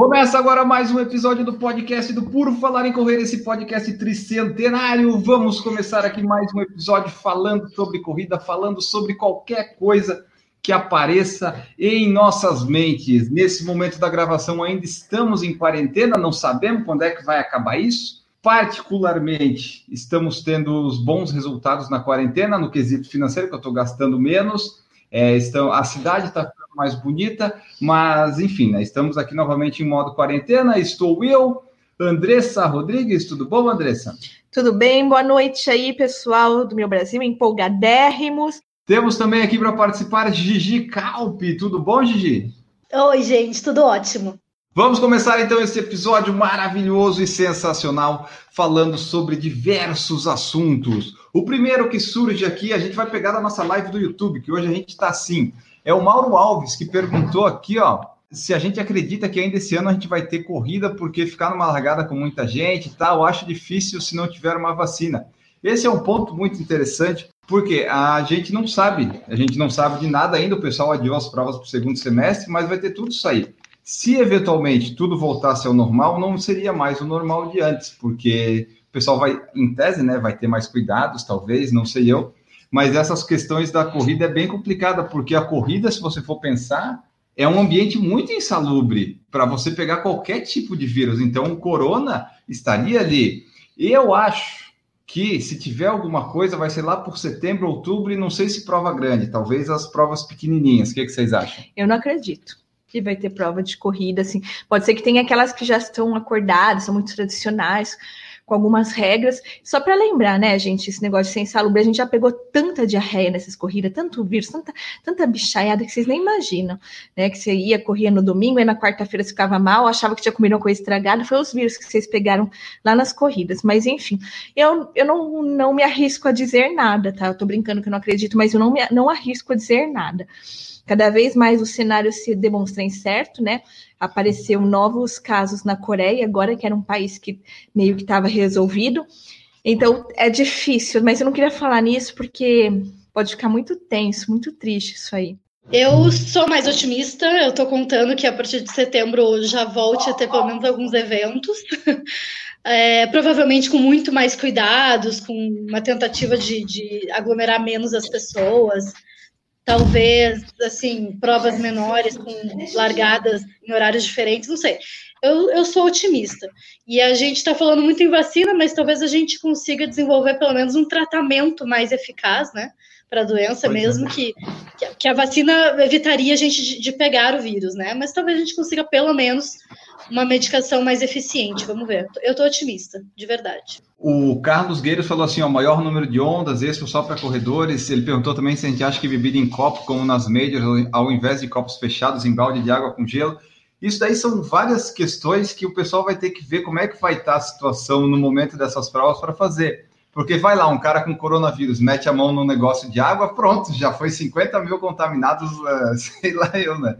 Começa agora mais um episódio do podcast do Puro Falar em Correr, esse podcast tricentenário. Vamos começar aqui mais um episódio falando sobre corrida, falando sobre qualquer coisa que apareça em nossas mentes. Nesse momento da gravação ainda estamos em quarentena, não sabemos quando é que vai acabar isso. Particularmente, estamos tendo os bons resultados na quarentena, no quesito financeiro, que eu estou gastando menos. É, estão, a cidade está mais bonita, mas enfim, né, estamos aqui novamente em modo quarentena. Estou eu, Andressa Rodrigues. Tudo bom, Andressa? Tudo bem? Boa noite aí, pessoal do meu Brasil, empolgadérrimos. Temos também aqui para participar Gigi Calpe. Tudo bom, Gigi? Oi, gente, tudo ótimo. Vamos começar então esse episódio maravilhoso e sensacional falando sobre diversos assuntos. O primeiro que surge aqui, a gente vai pegar da nossa live do YouTube, que hoje a gente está assim. É o Mauro Alves que perguntou aqui, ó, se a gente acredita que ainda esse ano a gente vai ter corrida, porque ficar numa largada com muita gente e tal, eu acho difícil se não tiver uma vacina. Esse é um ponto muito interessante, porque a gente não sabe, a gente não sabe de nada ainda, o pessoal adiou as provas para o segundo semestre, mas vai ter tudo isso aí. Se eventualmente tudo voltasse ao normal, não seria mais o normal de antes, porque o pessoal vai, em tese, né, vai ter mais cuidados, talvez, não sei eu, mas essas questões da corrida é bem complicada, porque a corrida, se você for pensar, é um ambiente muito insalubre para você pegar qualquer tipo de vírus. Então, o corona estaria ali. Eu acho que se tiver alguma coisa, vai ser lá por setembro, outubro, e não sei se prova grande, talvez as provas pequenininhas. O que, é que vocês acham? Eu não acredito que vai ter prova de corrida, assim. Pode ser que tenha aquelas que já estão acordadas, são muito tradicionais, com algumas regras. Só para lembrar, né, gente, esse negócio de ser insalubre, a gente já pegou tanta diarreia nessas corridas, tanto vírus, tanta, tanta bichaiada que vocês nem imaginam, né? Que você ia, correr no domingo, e na quarta-feira você ficava mal, achava que tinha comido uma coisa estragada, foi os vírus que vocês pegaram lá nas corridas. Mas, enfim, eu, eu não, não me arrisco a dizer nada, tá? Eu tô brincando que eu não acredito, mas eu não, me, não arrisco a dizer nada. Cada vez mais o cenário se demonstra incerto, né? Apareceu novos casos na Coreia, agora que era um país que meio que estava resolvido. Então é difícil, mas eu não queria falar nisso porque pode ficar muito tenso, muito triste isso aí. Eu sou mais otimista, eu tô contando que a partir de setembro já volte a ter pelo menos alguns eventos. É, provavelmente com muito mais cuidados, com uma tentativa de, de aglomerar menos as pessoas talvez, assim, provas menores com largadas em horários diferentes, não sei. Eu, eu sou otimista. E a gente está falando muito em vacina, mas talvez a gente consiga desenvolver pelo menos um tratamento mais eficaz, né? Para a doença, pois mesmo é. que, que a vacina evitaria a gente de, de pegar o vírus, né? Mas talvez a gente consiga pelo menos uma medicação mais eficiente. Vamos ver. Eu estou otimista, de verdade. O Carlos Gueiros falou assim: o maior número de ondas, esse só para corredores. Ele perguntou também se a gente acha que bebida em copo, como nas majors, ao invés de copos fechados em balde de água com gelo. Isso daí são várias questões que o pessoal vai ter que ver como é que vai estar a situação no momento dessas provas para fazer. Porque vai lá, um cara com coronavírus mete a mão no negócio de água, pronto, já foi 50 mil contaminados, sei lá eu, né?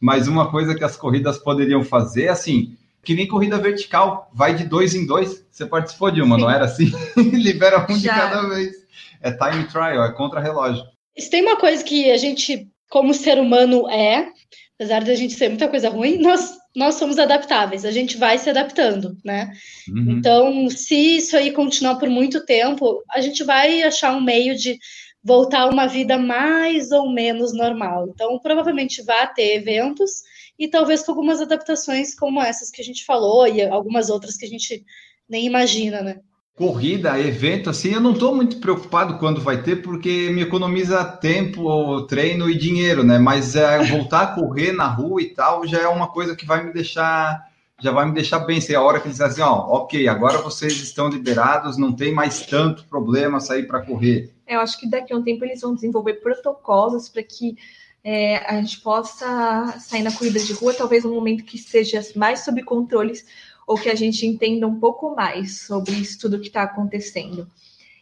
Mas uma coisa que as corridas poderiam fazer, assim, que nem corrida vertical, vai de dois em dois. Você participou de uma, Sim. não era assim? Libera um Já. de cada vez. É time trial, é contra-relógio. Se tem uma coisa que a gente, como ser humano, é, apesar de a gente ser muita coisa ruim, nós, nós somos adaptáveis, a gente vai se adaptando, né? Uhum. Então, se isso aí continuar por muito tempo, a gente vai achar um meio de voltar a uma vida mais ou menos normal. Então, provavelmente vai ter eventos e talvez com algumas adaptações como essas que a gente falou e algumas outras que a gente nem imagina, né? Corrida, evento, assim, eu não estou muito preocupado quando vai ter, porque me economiza tempo, treino e dinheiro, né? Mas é, voltar a correr na rua e tal já é uma coisa que vai me deixar já vai me deixar bem. É a hora que eles dizem assim, ó, ok, agora vocês estão liberados, não tem mais tanto problema sair para correr. Eu acho que daqui a um tempo eles vão desenvolver protocolos para que é, a gente possa sair na corrida de rua, talvez um momento que seja mais sob controles ou que a gente entenda um pouco mais sobre isso tudo que está acontecendo.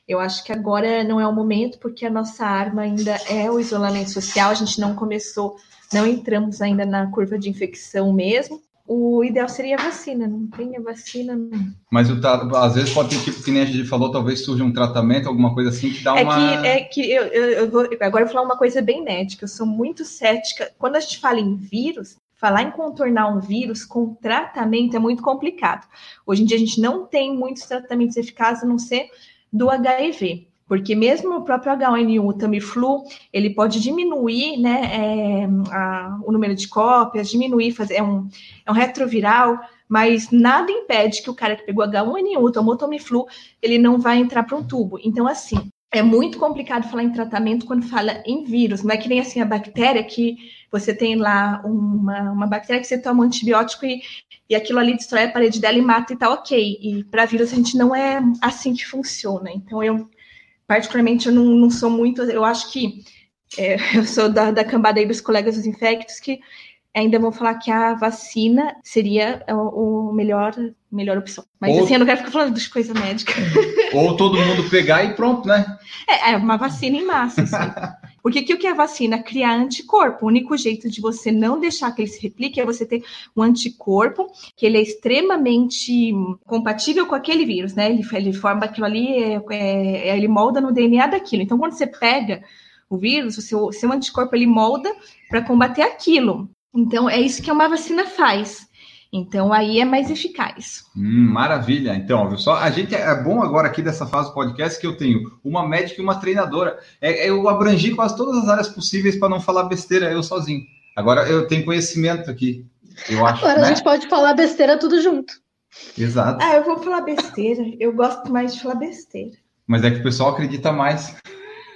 Eu acho que agora não é o momento, porque a nossa arma ainda é o isolamento social, a gente não começou, não entramos ainda na curva de infecção mesmo. O ideal seria a vacina, não tem a vacina. Não. Mas o, às vezes pode ter, tipo, que nem a gente falou, talvez surja um tratamento, alguma coisa assim que dá é uma. Que, é que eu, eu, eu vou, agora eu vou falar uma coisa bem médica, eu sou muito cética. Quando a gente fala em vírus, falar em contornar um vírus com tratamento é muito complicado. Hoje em dia a gente não tem muitos tratamentos eficazes a não ser do HIV. Porque mesmo o próprio H1N1, o Tamiflu, ele pode diminuir né, é, a, o número de cópias, diminuir, fazer, é um, é um retroviral, mas nada impede que o cara que pegou H1N1, tomou Tamiflu, ele não vai entrar para um tubo. Então, assim, é muito complicado falar em tratamento quando fala em vírus. Não é que nem assim a bactéria que você tem lá uma, uma bactéria que você toma um antibiótico e, e aquilo ali destrói a parede dela e mata e tá ok. E para vírus a gente não é assim que funciona. Então eu, particularmente, eu não, não sou muito. Eu acho que é, eu sou da, da cambada aí dos colegas dos infectos que ainda vão falar que a vacina seria o, o melhor melhor opção. Mas Ou... assim, eu não quero ficar falando de coisa médica. Ou todo mundo pegar e pronto, né? É, é uma vacina em massa, assim. Porque o que é a vacina? Criar anticorpo. O único jeito de você não deixar que ele se replique é você ter um anticorpo que ele é extremamente compatível com aquele vírus, né? Ele, ele forma aquilo ali, é, é, ele molda no DNA daquilo. Então, quando você pega o vírus, o seu, seu anticorpo ele molda para combater aquilo. Então, é isso que uma vacina faz. Então aí é mais eficaz. Hum, maravilha. Então, viu só? A gente é bom agora aqui dessa fase do podcast que eu tenho uma médica e uma treinadora. É, eu abrangi quase todas as áreas possíveis para não falar besteira eu sozinho. Agora eu tenho conhecimento aqui. Eu acho. Agora né? a gente pode falar besteira tudo junto. Exato. Ah, eu vou falar besteira. Eu gosto mais de falar besteira. Mas é que o pessoal acredita mais.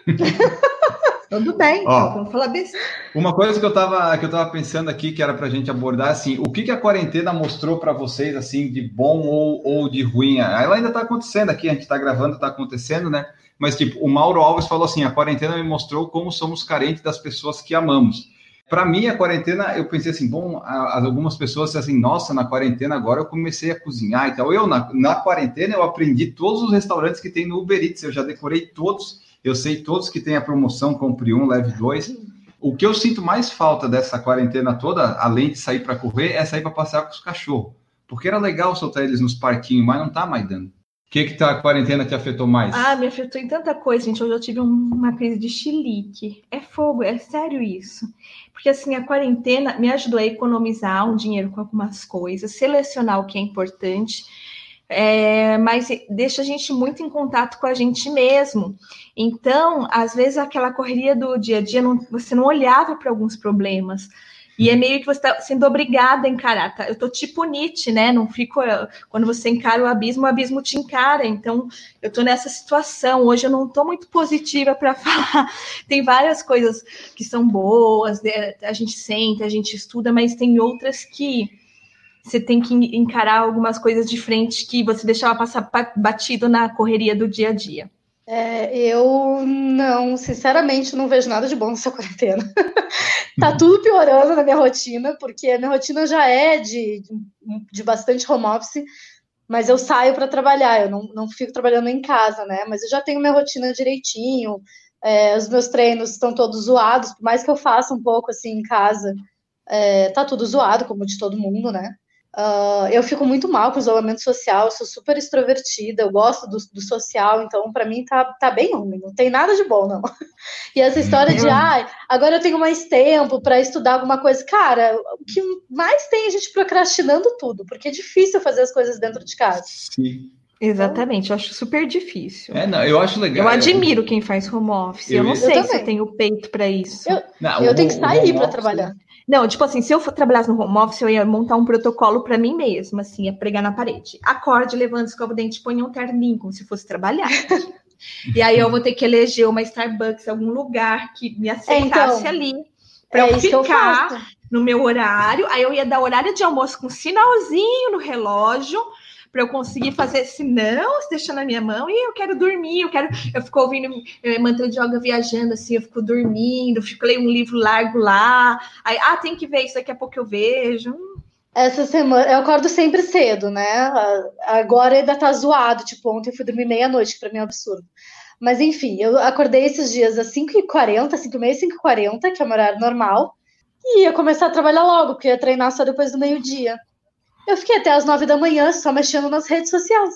Tudo bem, Ó, então, vamos falar besteira. Uma coisa que eu estava que eu tava pensando aqui que era para a gente abordar assim, o que, que a quarentena mostrou para vocês assim de bom ou, ou de ruim? Ela ainda está acontecendo aqui, a gente está gravando, está acontecendo, né? Mas tipo, o Mauro Alves falou assim, a quarentena me mostrou como somos carentes das pessoas que amamos. Para mim, a quarentena, eu pensei assim, bom, algumas pessoas assim, nossa, na quarentena agora eu comecei a cozinhar e tal. Eu, na, na quarentena, eu aprendi todos os restaurantes que tem no Uber Eats, eu já decorei todos eu sei todos que têm a promoção Compre Um, Leve Dois. O que eu sinto mais falta dessa quarentena toda, além de sair para correr, é sair para passear com os cachorros. Porque era legal soltar eles nos parquinhos, mas não tá mais dando. O que que tá, a quarentena te afetou mais? Ah, me afetou em tanta coisa, gente. Hoje eu tive uma crise de chilique. É fogo, é sério isso. Porque assim, a quarentena me ajudou a economizar um dinheiro com algumas coisas, selecionar o que é importante é, mas deixa a gente muito em contato com a gente mesmo. Então, às vezes, aquela correria do dia a dia, não, você não olhava para alguns problemas. E é meio que você está sendo obrigada a encarar. Tá? Eu tô tipo Nietzsche, né? Não fico. Quando você encara o abismo, o abismo te encara. Então, eu tô nessa situação. Hoje eu não tô muito positiva para falar. Tem várias coisas que são boas, né? a gente sente, a gente estuda, mas tem outras que você tem que encarar algumas coisas de frente que você deixava passar batido na correria do dia a dia. É, eu não, sinceramente, não vejo nada de bom nessa quarentena. tá tudo piorando na minha rotina, porque a minha rotina já é de, de bastante home office, mas eu saio para trabalhar, eu não, não fico trabalhando em casa, né? Mas eu já tenho minha rotina direitinho, é, os meus treinos estão todos zoados, por mais que eu faça um pouco assim em casa, é, tá tudo zoado, como de todo mundo, né? Uh, eu fico muito mal com o isolamento social, eu sou super extrovertida, eu gosto do, do social, então para mim tá, tá bem ruim, não tem nada de bom, não. E essa história de, ah, agora eu tenho mais tempo para estudar alguma coisa, cara, o que mais tem é a gente procrastinando tudo, porque é difícil fazer as coisas dentro de casa. Sim. Exatamente, eu acho super difícil. É, não, eu acho legal. Eu admiro quem faz home office. Eu, eu não sei eu se eu tenho peito para isso. Eu, não, eu tenho que sair para trabalhar. Não, tipo assim, se eu for trabalhar no home office, eu ia montar um protocolo para mim mesma, assim, ia pregar na parede. Acorde, levanta, escova o dente, põe um terninho, como se fosse trabalhar. e aí eu vou ter que eleger uma Starbucks, algum lugar que me aceitasse então, ali, para é eu ficar eu no meu horário. Aí eu ia dar horário de almoço com um sinalzinho no relógio, para eu conseguir fazer, se não, se deixar na minha mão, e eu quero dormir, eu quero, eu fico ouvindo é, mantra de yoga viajando assim, eu fico dormindo, fico lendo um livro largo lá, aí, ah, tem que ver isso, daqui a pouco eu vejo. Essa semana, eu acordo sempre cedo, né? Agora ainda tá zoado, tipo, ontem eu fui dormir meia-noite, que pra mim é um absurdo. Mas enfim, eu acordei esses dias às 5h40, 5h30, 5h40, que é o horário normal, e ia começar a trabalhar logo, porque ia treinar só depois do meio-dia. Eu fiquei até as 9 da manhã só mexendo nas redes sociais,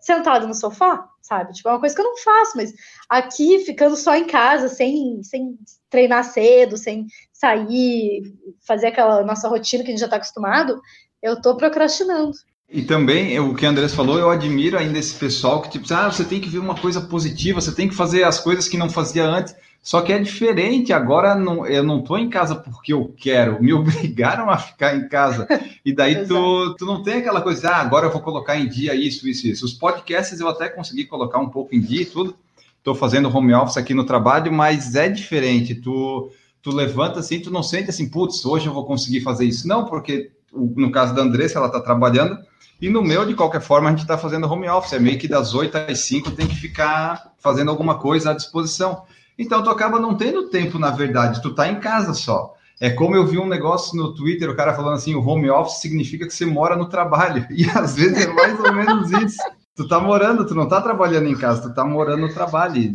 sentado no sofá, sabe? Tipo, é uma coisa que eu não faço, mas aqui, ficando só em casa, sem, sem treinar cedo, sem sair, fazer aquela nossa rotina que a gente já está acostumado, eu tô procrastinando. E também, o que a Andrés falou, eu admiro ainda esse pessoal que, tipo, ah, você tem que ver uma coisa positiva, você tem que fazer as coisas que não fazia antes. Só que é diferente, agora não, eu não tô em casa porque eu quero, me obrigaram a ficar em casa. E daí tu, tu não tem aquela coisa, ah, agora eu vou colocar em dia isso, isso, isso. Os podcasts eu até consegui colocar um pouco em dia e tudo. Tô fazendo home office aqui no trabalho, mas é diferente. Tu, tu levanta assim, tu não sente assim, putz, hoje eu vou conseguir fazer isso. Não, porque no caso da Andressa, ela tá trabalhando, e no meu, de qualquer forma, a gente está fazendo home office. É meio que das 8 às 5 tem que ficar fazendo alguma coisa à disposição. Então, tu acaba não tendo tempo, na verdade. Tu tá em casa só. É como eu vi um negócio no Twitter, o cara falando assim, o home office significa que você mora no trabalho. E às vezes é mais ou menos isso. Tu tá morando, tu não tá trabalhando em casa, tu tá morando no trabalho. E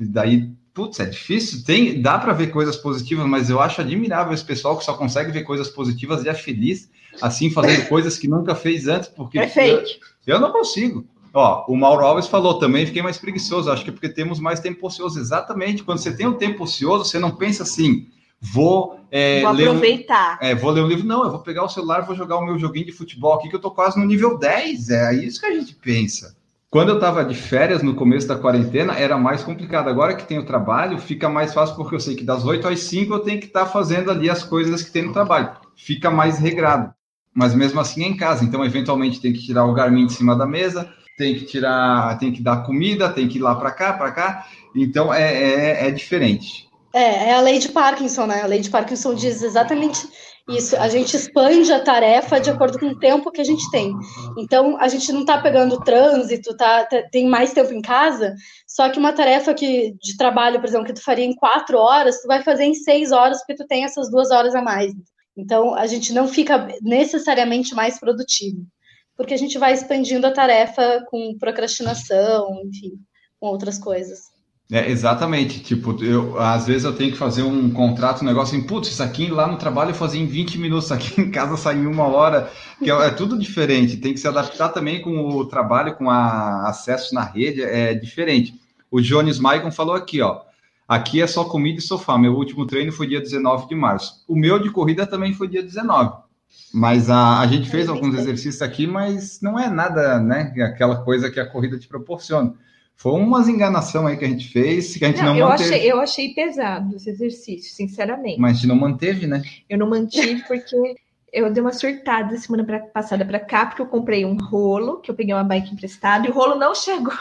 daí, putz, é difícil. Tem, dá para ver coisas positivas, mas eu acho admirável esse pessoal que só consegue ver coisas positivas e é feliz assim, fazendo coisas que nunca fez antes, porque é fake. Eu, eu não consigo. Ó, o Mauro Alves falou também, fiquei mais preguiçoso, acho que é porque temos mais tempo ocioso. Exatamente, quando você tem um tempo ocioso, você não pensa assim, vou, é, vou aproveitar. Um, é, vou ler um livro. Não, eu vou pegar o celular, vou jogar o meu joguinho de futebol aqui, que eu tô quase no nível 10. É isso que a gente pensa. Quando eu estava de férias no começo da quarentena, era mais complicado. Agora que tenho trabalho, fica mais fácil, porque eu sei que das 8 às 5 eu tenho que estar tá fazendo ali as coisas que tem no trabalho. Fica mais regrado mas mesmo assim é em casa. Então, eventualmente, tem que tirar o Garmin de cima da mesa, tem que tirar, tem que dar comida, tem que ir lá para cá, para cá. Então, é, é, é, diferente. É, é a lei de Parkinson, né? A lei de Parkinson diz exatamente isso. A gente expande a tarefa de acordo com o tempo que a gente tem. Então, a gente não está pegando trânsito, tá, tá, tem mais tempo em casa, só que uma tarefa que, de trabalho, por exemplo, que tu faria em quatro horas, tu vai fazer em seis horas, porque tu tem essas duas horas a mais. Então, a gente não fica necessariamente mais produtivo, porque a gente vai expandindo a tarefa com procrastinação, enfim, com outras coisas. É, exatamente. Tipo, eu, às vezes eu tenho que fazer um contrato, um negócio assim, putz, isso aqui lá no trabalho eu fazia em 20 minutos, aqui em casa sai em uma hora, que é, é, tudo diferente. Tem que se adaptar também com o trabalho, com a acesso na rede, é diferente. O Jones Maicon falou aqui, ó. Aqui é só comida e sofá. Meu último treino foi dia 19 de março. O meu de corrida também foi dia 19. Mas a, a gente fez alguns exercícios aqui, mas não é nada, né? Aquela coisa que a corrida te proporciona. Foi umas enganação aí que a gente fez, que a gente não, não eu manteve. Achei, eu achei pesado os exercícios, sinceramente. Mas a gente não manteve, né? Eu não mantive porque eu dei uma surtada semana pra, passada para cá, porque eu comprei um rolo, que eu peguei uma bike emprestada, e o rolo não chegou.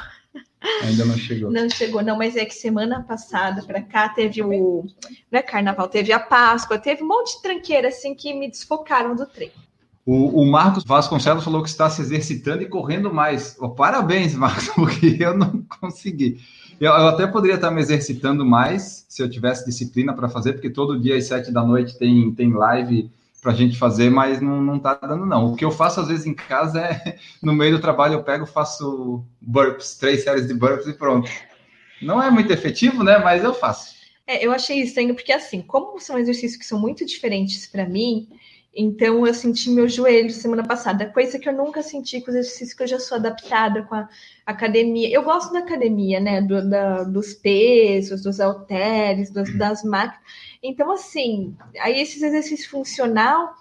Ainda não chegou. Não chegou, não, mas é que semana passada para cá teve o. Não é carnaval, teve a Páscoa, teve um monte de tranqueira assim que me desfocaram do trem. O, o Marcos Vasconcelos falou que está se exercitando e correndo mais. Oh, parabéns, Marcos, porque eu não consegui. Eu, eu, até poderia estar me exercitando mais se eu tivesse disciplina para fazer, porque todo dia às sete da noite tem, tem live para a gente fazer, mas não, não tá dando, não. O que eu faço às vezes em casa é, no meio do trabalho, eu pego, faço burps, três séries de burps e pronto. Não é muito efetivo, né? Mas eu faço. É, eu achei estranho, porque assim, como são exercícios que são muito diferentes para mim, então eu senti meu joelho semana passada, coisa que eu nunca senti com os exercícios que eu já sou adaptada com a academia. Eu gosto da academia, né? Do, da, dos pesos, dos halteres, das máquinas. Então, assim, aí esses exercícios funcional,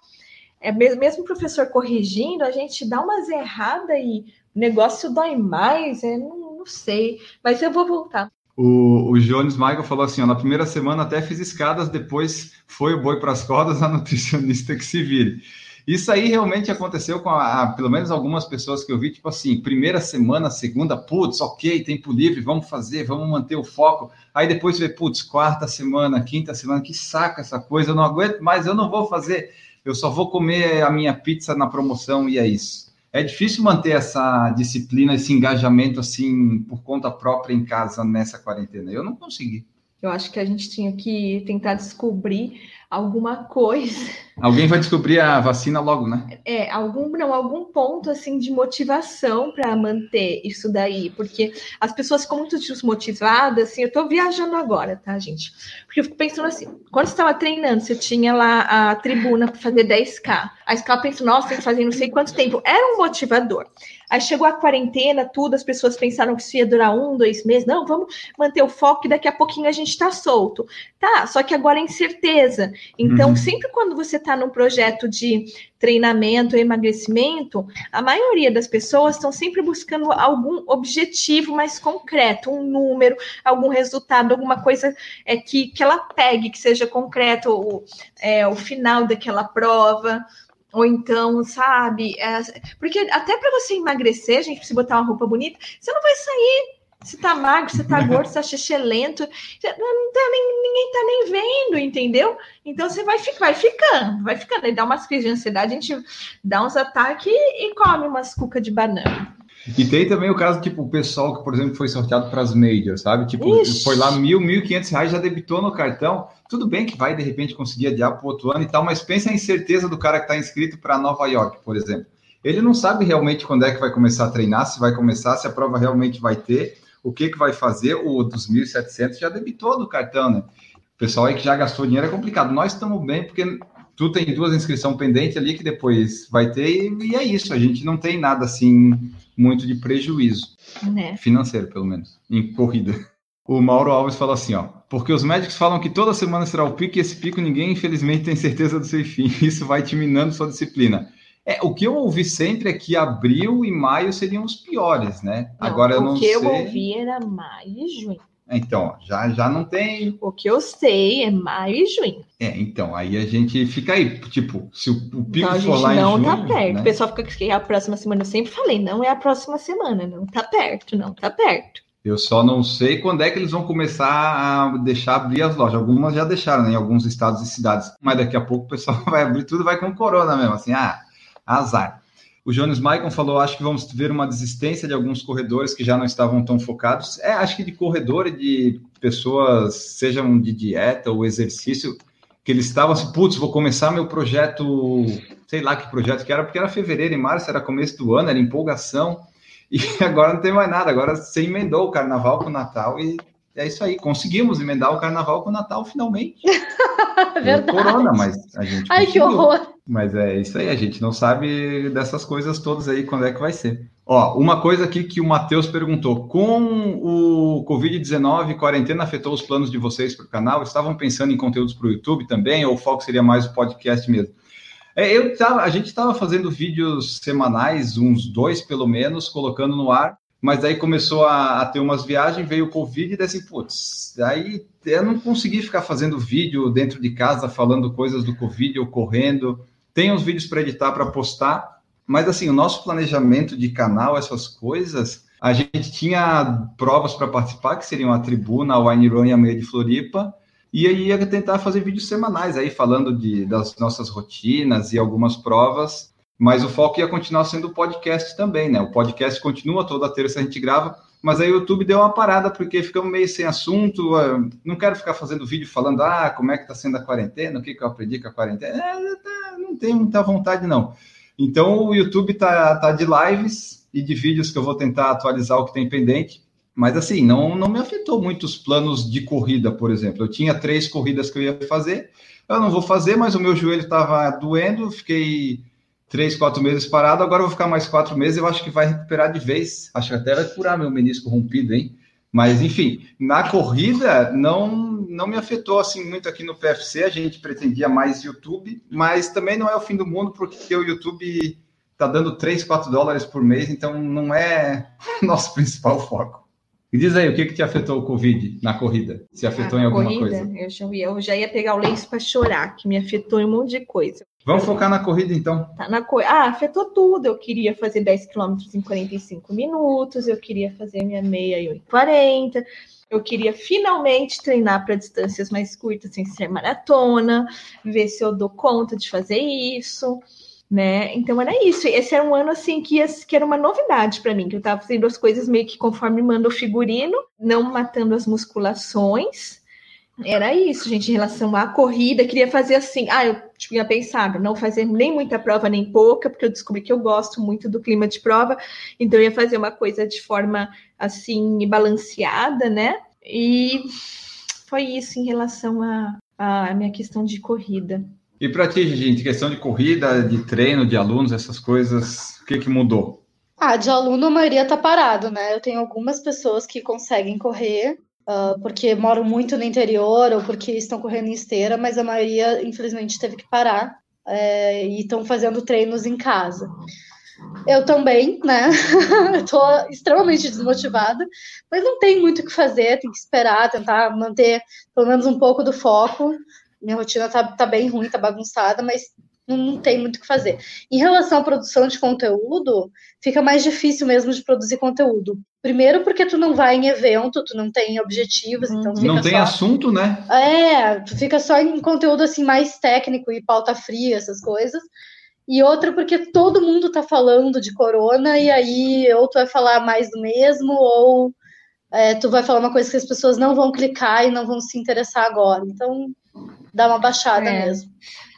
é mesmo, mesmo o professor corrigindo, a gente dá umas erradas e o negócio dói mais, é, não, não sei, mas eu vou voltar. O, o Jones Michael falou assim: ó, na primeira semana até fiz escadas, depois foi o boi para as cordas, a nutricionista que se vire. Isso aí realmente aconteceu com a, a, pelo menos algumas pessoas que eu vi, tipo assim, primeira semana, segunda, putz, ok, tempo livre, vamos fazer, vamos manter o foco. Aí depois vê, putz, quarta semana, quinta semana, que saca essa coisa, eu não aguento mais, eu não vou fazer, eu só vou comer a minha pizza na promoção e é isso. É difícil manter essa disciplina, esse engajamento assim por conta própria em casa nessa quarentena. Eu não consegui. Eu acho que a gente tinha que tentar descobrir alguma coisa. Alguém vai descobrir a vacina logo, né? É, algum não, algum ponto assim de motivação para manter isso daí, porque as pessoas ficam muito desmotivadas, assim, eu tô viajando agora, tá, gente? Porque eu fico pensando assim, quando você estava treinando, você tinha lá a tribuna para fazer 10k. Aí você pensando, nossa, tem que fazer não sei quanto tempo. Era um motivador. Aí chegou a quarentena, tudo, as pessoas pensaram que isso ia durar um, dois meses. Não, vamos manter o foco e daqui a pouquinho a gente tá solto. Tá, só que agora é incerteza. Então, uhum. sempre quando você está num projeto de treinamento, emagrecimento, a maioria das pessoas estão sempre buscando algum objetivo mais concreto, um número, algum resultado, alguma coisa é, que, que ela pegue, que seja concreto, o, é, o final daquela prova. Ou então, sabe? É, porque até para você emagrecer, gente, precisa botar uma roupa bonita, você não vai sair se tá magro, se tá gordo, se tá xixelento, não tá nem, ninguém tá nem vendo, entendeu? Então você vai, ficar, vai ficando, vai ficando. Aí dá umas crises de ansiedade, a gente dá uns ataques e come umas cucas de banana. E tem também o caso, tipo, o pessoal que, por exemplo, foi sorteado para as majors, sabe? Tipo, Ixi. foi lá mil, mil e quinhentos reais, já debitou no cartão. Tudo bem que vai, de repente, conseguir adiar para o outro ano e tal, mas pensa a incerteza do cara que está inscrito para Nova York, por exemplo. Ele não sabe realmente quando é que vai começar a treinar, se vai começar, se a prova realmente vai ter o que, que vai fazer? O dos 1.700 já debitou do cartão, né? O pessoal aí que já gastou dinheiro é complicado. Nós estamos bem porque tu tem duas inscrições pendentes ali que depois vai ter e, e é isso. A gente não tem nada assim muito de prejuízo né? financeiro, pelo menos, em corrida. O Mauro Alves fala assim, ó, porque os médicos falam que toda semana será o pico e esse pico ninguém, infelizmente, tem certeza do seu fim. Isso vai te minando sua disciplina. É, o que eu ouvi sempre é que abril e maio seriam os piores, né? Não, Agora eu não sei. O que eu ouvi era maio e junho. Então, já, já não tem. O que eu sei é maio e junho. É, então, aí a gente fica aí, tipo, se o, o pico então, for lá em junho. Não tá perto. Né? O pessoal fica que é a próxima semana. Eu sempre falei, não é a próxima semana, não tá perto, não tá perto. Eu só não sei quando é que eles vão começar a deixar abrir as lojas. Algumas já deixaram, né, em alguns estados e cidades. Mas daqui a pouco o pessoal vai abrir tudo, vai com corona mesmo. Assim, ah, azar. O Jones Maicon falou: acho que vamos ver uma desistência de alguns corredores que já não estavam tão focados. É, acho que de corredor e de pessoas, sejam de dieta ou exercício, que eles estavam assim, putz, vou começar meu projeto, sei lá que projeto que era, porque era fevereiro e março, era começo do ano, era empolgação, e agora não tem mais nada, agora você emendou o carnaval com o Natal e é isso aí, conseguimos emendar o carnaval com o Natal finalmente. Verdade. Corona, mas a gente. Ai, conseguiu. que horror! Mas é isso aí, a gente não sabe dessas coisas todas aí, quando é que vai ser. Ó, uma coisa aqui que o Matheus perguntou: com o Covid-19, quarentena afetou os planos de vocês para o canal? Estavam pensando em conteúdos para o YouTube também, ou o foco seria mais o podcast mesmo? É, eu tava, a gente estava fazendo vídeos semanais, uns dois pelo menos, colocando no ar, mas aí começou a, a, ter umas viagens, veio o Covid e daí assim, putz, aí eu não consegui ficar fazendo vídeo dentro de casa falando coisas do Covid ou correndo. Tem uns vídeos para editar, para postar, mas assim, o nosso planejamento de canal, essas coisas, a gente tinha provas para participar, que seriam a Tribuna, a Wine Run e a Meia de Floripa, e aí ia tentar fazer vídeos semanais aí falando de, das nossas rotinas e algumas provas mas o foco ia continuar sendo o podcast também, né? O podcast continua toda terça a gente grava, mas aí o YouTube deu uma parada porque ficamos meio sem assunto. Ah, não quero ficar fazendo vídeo falando, ah, como é que tá sendo a quarentena, o que, que eu aprendi com a quarentena. É, tá, não tenho muita vontade, não. Então o YouTube tá, tá de lives e de vídeos que eu vou tentar atualizar o que tem pendente. Mas assim, não, não me afetou muito os planos de corrida, por exemplo. Eu tinha três corridas que eu ia fazer, eu não vou fazer, mas o meu joelho estava doendo, fiquei três, quatro meses parado, agora eu vou ficar mais quatro meses, eu acho que vai recuperar de vez. Acho que até vai curar meu menisco rompido, hein? Mas, enfim, na corrida não, não me afetou assim muito aqui no PFC. A gente pretendia mais YouTube, mas também não é o fim do mundo, porque o YouTube está dando 3, 4 dólares por mês, então não é nosso principal foco. E diz aí, o que, que te afetou o Covid na corrida? Se afetou em alguma corrida, coisa? Eu já, ia, eu já ia pegar o lenço para chorar, que me afetou em um monte de coisa. Vamos focar na corrida, então. Tá na co... Ah, afetou tudo. Eu queria fazer 10 km em 45 minutos, eu queria fazer minha meia em 40. Eu queria finalmente treinar para distâncias mais curtas, sem ser maratona, ver se eu dou conta de fazer isso, né? Então era isso. Esse era um ano assim que, que era uma novidade para mim, que eu estava fazendo as coisas meio que conforme manda o figurino, não matando as musculações Era isso, gente, em relação à corrida, queria fazer assim. Ah, eu tinha pensado não fazer nem muita prova nem pouca, porque eu descobri que eu gosto muito do clima de prova, então eu ia fazer uma coisa de forma assim balanceada, né? E foi isso em relação à minha questão de corrida. E para ti, gente, questão de corrida, de treino, de alunos, essas coisas, o que, que mudou? Ah, de aluno a maioria tá parado, né? Eu tenho algumas pessoas que conseguem correr, uh, porque moram muito no interior ou porque estão correndo em esteira, mas a maioria, infelizmente, teve que parar é, e estão fazendo treinos em casa. Eu também, né? Estou extremamente desmotivada, mas não tem muito o que fazer, tem que esperar, tentar manter pelo menos um pouco do foco. Minha rotina tá, tá bem ruim, tá bagunçada, mas não, não tem muito o que fazer. Em relação à produção de conteúdo, fica mais difícil mesmo de produzir conteúdo. Primeiro porque tu não vai em evento, tu não tem objetivos, então Não tem só... assunto, né? É, tu fica só em conteúdo assim mais técnico e pauta fria, essas coisas. E outra porque todo mundo tá falando de corona e aí ou tu vai falar mais do mesmo ou é, tu vai falar uma coisa que as pessoas não vão clicar e não vão se interessar agora. Então, dá uma baixada é. mesmo.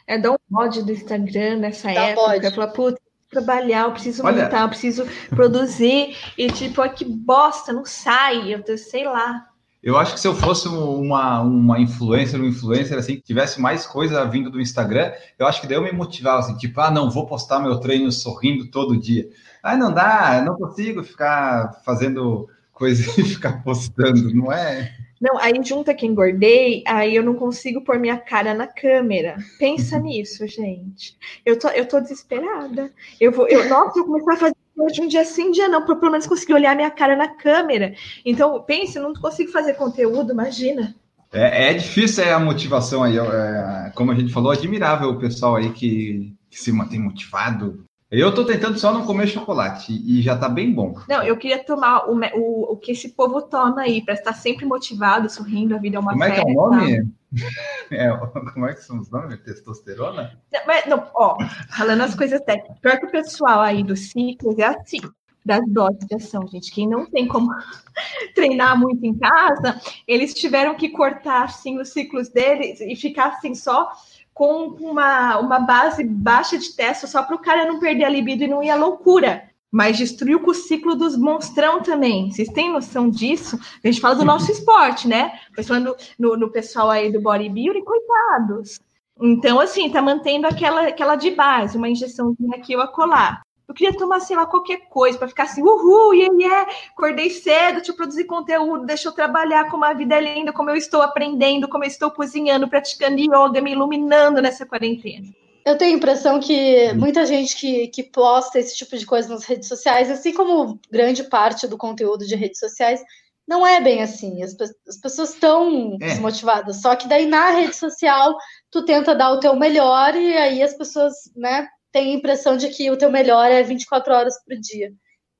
É dar um mod do Instagram nessa dá época. Falar, putz, trabalhar, eu preciso Olha... montar, eu preciso produzir. E tipo, ah, que bosta, não sai, eu sei lá. Eu acho que se eu fosse uma, uma influencer, um influencer assim, que tivesse mais coisa vindo do Instagram, eu acho que daí eu me motivava assim, tipo, ah, não, vou postar meu treino sorrindo todo dia. Ah, não dá, não consigo ficar fazendo coisa e ficar postando, não é? Não, aí junta que engordei, aí eu não consigo pôr minha cara na câmera. Pensa nisso, gente. Eu tô, eu tô desesperada. Eu vou, eu, nossa, eu comecei a fazer hoje um dia sim, dia não, pelo menos conseguir olhar minha cara na câmera. Então, pense, eu não consigo fazer conteúdo, imagina. É, é difícil é a motivação aí, é, como a gente falou, admirável o pessoal aí que, que se mantém motivado, eu tô tentando só não comer chocolate e já tá bem bom. Não, eu queria tomar o, o, o que esse povo toma aí, para estar sempre motivado, sorrindo, a vida é uma Como festa. é que é o nome? É, como é que são os nomes? Testosterona? Não, mas, não, ó, falando as coisas técnicas, pior que o pessoal aí do ciclo é assim, das doses de ação, gente. Quem não tem como treinar muito em casa, eles tiveram que cortar assim os ciclos deles e ficar assim só com uma, uma base baixa de teste só para o cara não perder a libido e não ir à loucura. Mas destruiu com o ciclo dos monstrão também. Vocês têm noção disso? A gente fala do nosso esporte, né? Pensando no, no pessoal aí do bodybuilding, coitados. Então, assim, tá mantendo aquela, aquela de base, uma injeçãozinha aqui ou acolá. Eu queria tomar, sei lá, qualquer coisa para ficar assim, uhul, yeah, yeah, acordei cedo, deixa eu produzir conteúdo, deixa eu trabalhar como a vida é linda, como eu estou aprendendo, como eu estou cozinhando, praticando yoga, me iluminando nessa quarentena. Eu tenho a impressão que muita gente que, que posta esse tipo de coisa nas redes sociais, assim como grande parte do conteúdo de redes sociais, não é bem assim. As, as pessoas estão é. desmotivadas. Só que daí na rede social tu tenta dar o teu melhor e aí as pessoas, né, tem a impressão de que o teu melhor é 24 horas por dia.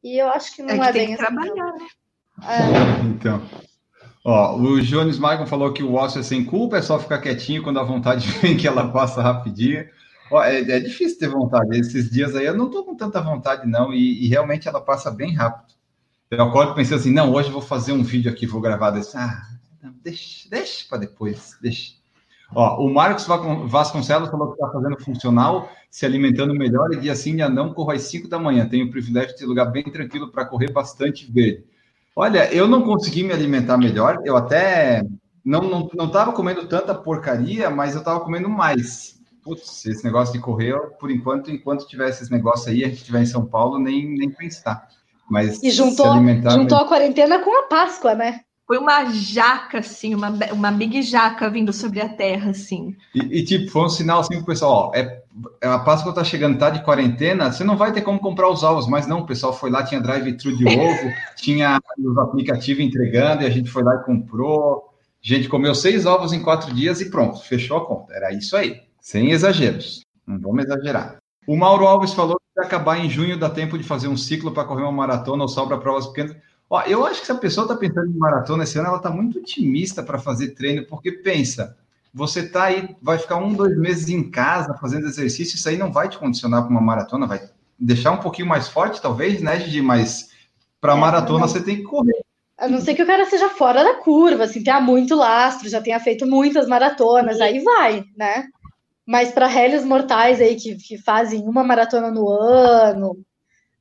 E eu acho que não é, que é bem assim. Trabalhar, né? É. Então. Ó, o Jones Maicon falou que o ócio é sem culpa, é só ficar quietinho quando a vontade vem que ela passa rapidinho. Ó, é, é, difícil ter vontade. Esses dias aí eu não tô com tanta vontade, não, e, e realmente ela passa bem rápido. Eu acordo e pensei assim, não, hoje eu vou fazer um vídeo aqui, vou gravar desse. Ah, não, deixa, deixa para depois, deixa. Ó, o Marcos Vasconcelos falou que está fazendo funcional, se alimentando melhor, e dia sim, dia não, corro às 5 da manhã. Tenho o privilégio de ter lugar bem tranquilo para correr bastante verde. Olha, eu não consegui me alimentar melhor, eu até não não não estava comendo tanta porcaria, mas eu estava comendo mais. Putz, esse negócio de correr, por enquanto, enquanto tiver esses negócios aí, a gente estiver em São Paulo, nem, nem pensar. Mas e juntou, juntou a quarentena com a Páscoa, né? Foi uma jaca, assim, uma, uma big jaca vindo sobre a terra, assim. E, e tipo, foi um sinal assim pro pessoal, ó, é, é, a Páscoa tá chegando, tá de quarentena, você não vai ter como comprar os ovos, mas não, o pessoal foi lá, tinha drive-thru de ovo, tinha os aplicativos entregando, e a gente foi lá e comprou. A gente comeu seis ovos em quatro dias e pronto, fechou a conta. Era isso aí, sem exageros. Não vamos exagerar. O Mauro Alves falou que acabar em junho, dá tempo de fazer um ciclo para correr uma maratona ou sobra provas pequenas. Ó, eu acho que se a pessoa está pensando em maratona esse ano, ela está muito otimista para fazer treino, porque pensa, você está aí, vai ficar um, dois meses em casa fazendo exercício, isso aí não vai te condicionar para uma maratona, vai deixar um pouquinho mais forte, talvez, né, Gigi? Mas para é, maratona você tem que correr. A não ser que o cara seja fora da curva, assim, tenha muito lastro, já tenha feito muitas maratonas, aí vai, né? Mas para réis mortais aí que, que fazem uma maratona no ano,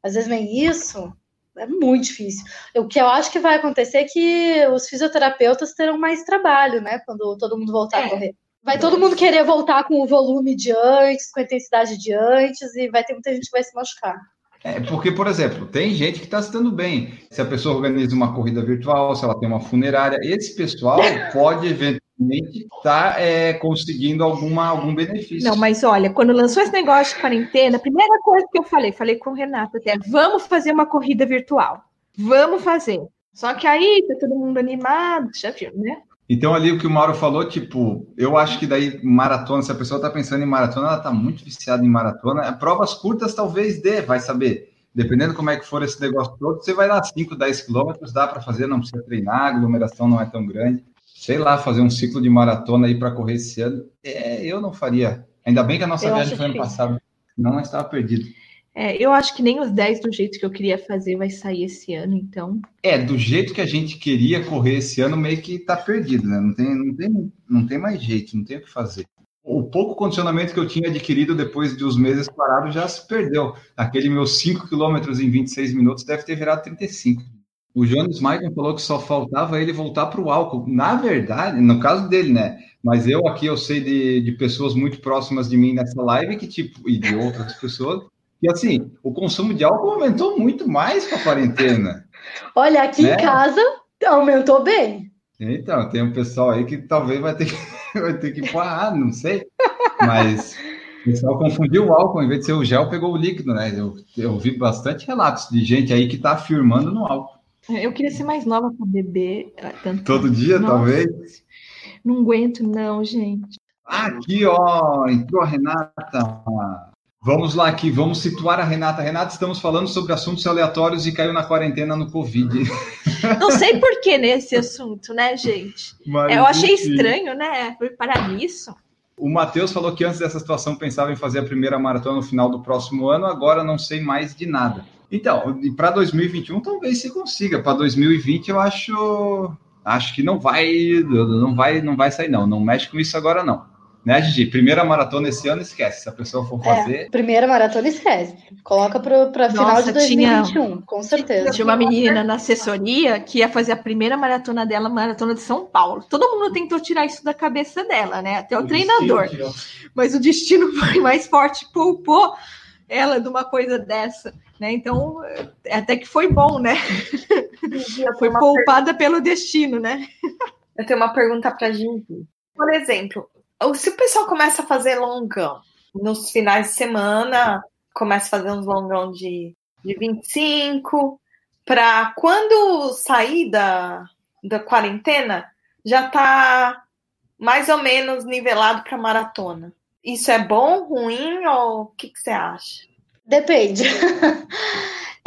às vezes nem isso, é muito difícil. O que eu acho que vai acontecer é que os fisioterapeutas terão mais trabalho, né? Quando todo mundo voltar é. a correr. Vai todo mundo querer voltar com o volume de antes, com a intensidade de antes, e vai ter muita gente que vai se machucar. É, porque, por exemplo, tem gente que está se dando bem. Se a pessoa organiza uma corrida virtual, se ela tem uma funerária, esse pessoal pode eventualmente estar tá, é, conseguindo alguma, algum benefício. Não, mas olha, quando lançou esse negócio de quarentena, a primeira coisa que eu falei, falei com o Renato até, vamos fazer uma corrida virtual. Vamos fazer. Só que aí tá todo mundo animado, já viu, né? Então, ali o que o Mauro falou, tipo, eu acho que daí maratona, se a pessoa está pensando em maratona, ela está muito viciada em maratona. Provas curtas talvez dê, vai saber. Dependendo como é que for esse negócio todo, você vai lá 5, 10 quilômetros, dá para fazer, não precisa treinar, a aglomeração não é tão grande. Sei lá, fazer um ciclo de maratona aí para correr esse ano, é, eu não faria. Ainda bem que a nossa eu viagem foi ano passado, não estava perdido. É, eu acho que nem os 10 do jeito que eu queria fazer vai sair esse ano, então. É, do jeito que a gente queria correr esse ano, meio que tá perdido, né? Não tem, não tem, não tem mais jeito, não tem o que fazer. O pouco condicionamento que eu tinha adquirido depois de uns meses parados já se perdeu. Aquele meus 5 quilômetros em 26 minutos deve ter virado 35. O Jonas Maicon falou que só faltava ele voltar para o álcool. Na verdade, no caso dele, né? Mas eu aqui eu sei de, de pessoas muito próximas de mim nessa live que tipo e de outras pessoas e assim, o consumo de álcool aumentou muito mais com a quarentena. Olha, aqui né? em casa aumentou bem. Então, tem um pessoal aí que talvez vai ter que, vai ter que parar, não sei. Mas o pessoal confundiu o álcool, em vez de ser o gel, pegou o líquido, né? Eu, eu vi bastante relatos de gente aí que está afirmando no álcool. Eu queria ser mais nova para beber. Eh, tanto... Todo dia, Nossa, talvez? Não aguento, não, gente. Aqui, ó, entrou a Renata. Vamos lá aqui, vamos situar a Renata. Renata, estamos falando sobre assuntos aleatórios e caiu na quarentena no Covid. Não sei por que nesse assunto, né, gente? Mas, Eu achei enfim. estranho, né? Foi para isso. O Matheus falou que antes dessa situação pensava em fazer a primeira maratona no final do próximo ano, agora não sei mais de nada. Então, para 2021 talvez se consiga. Para 2020 eu acho acho que não vai não vai não vai sair não. Não mexe com isso agora não. Né, Gigi? Primeira maratona esse ano, esquece. Se a pessoa for é, fazer. É, primeira maratona, esquece. Coloca para final de 2021, tinha, com certeza. Tinha uma menina na assessoria que ia fazer a primeira maratona dela, maratona de São Paulo. Todo mundo tentou tirar isso da cabeça dela, né? Até o, o treinador. Mas o destino foi mais forte, poupou ela de uma coisa dessa. Né? Então, até que foi bom, né? foi poupada pergunta... pelo destino, né? Eu tenho uma pergunta para a Gigi. Por exemplo, se o pessoal começa a fazer longão nos finais de semana, começa a fazer uns longão de, de 25, para quando sair da, da quarentena, já tá mais ou menos nivelado para maratona. Isso é bom, ruim ou o que, que você acha? Depende.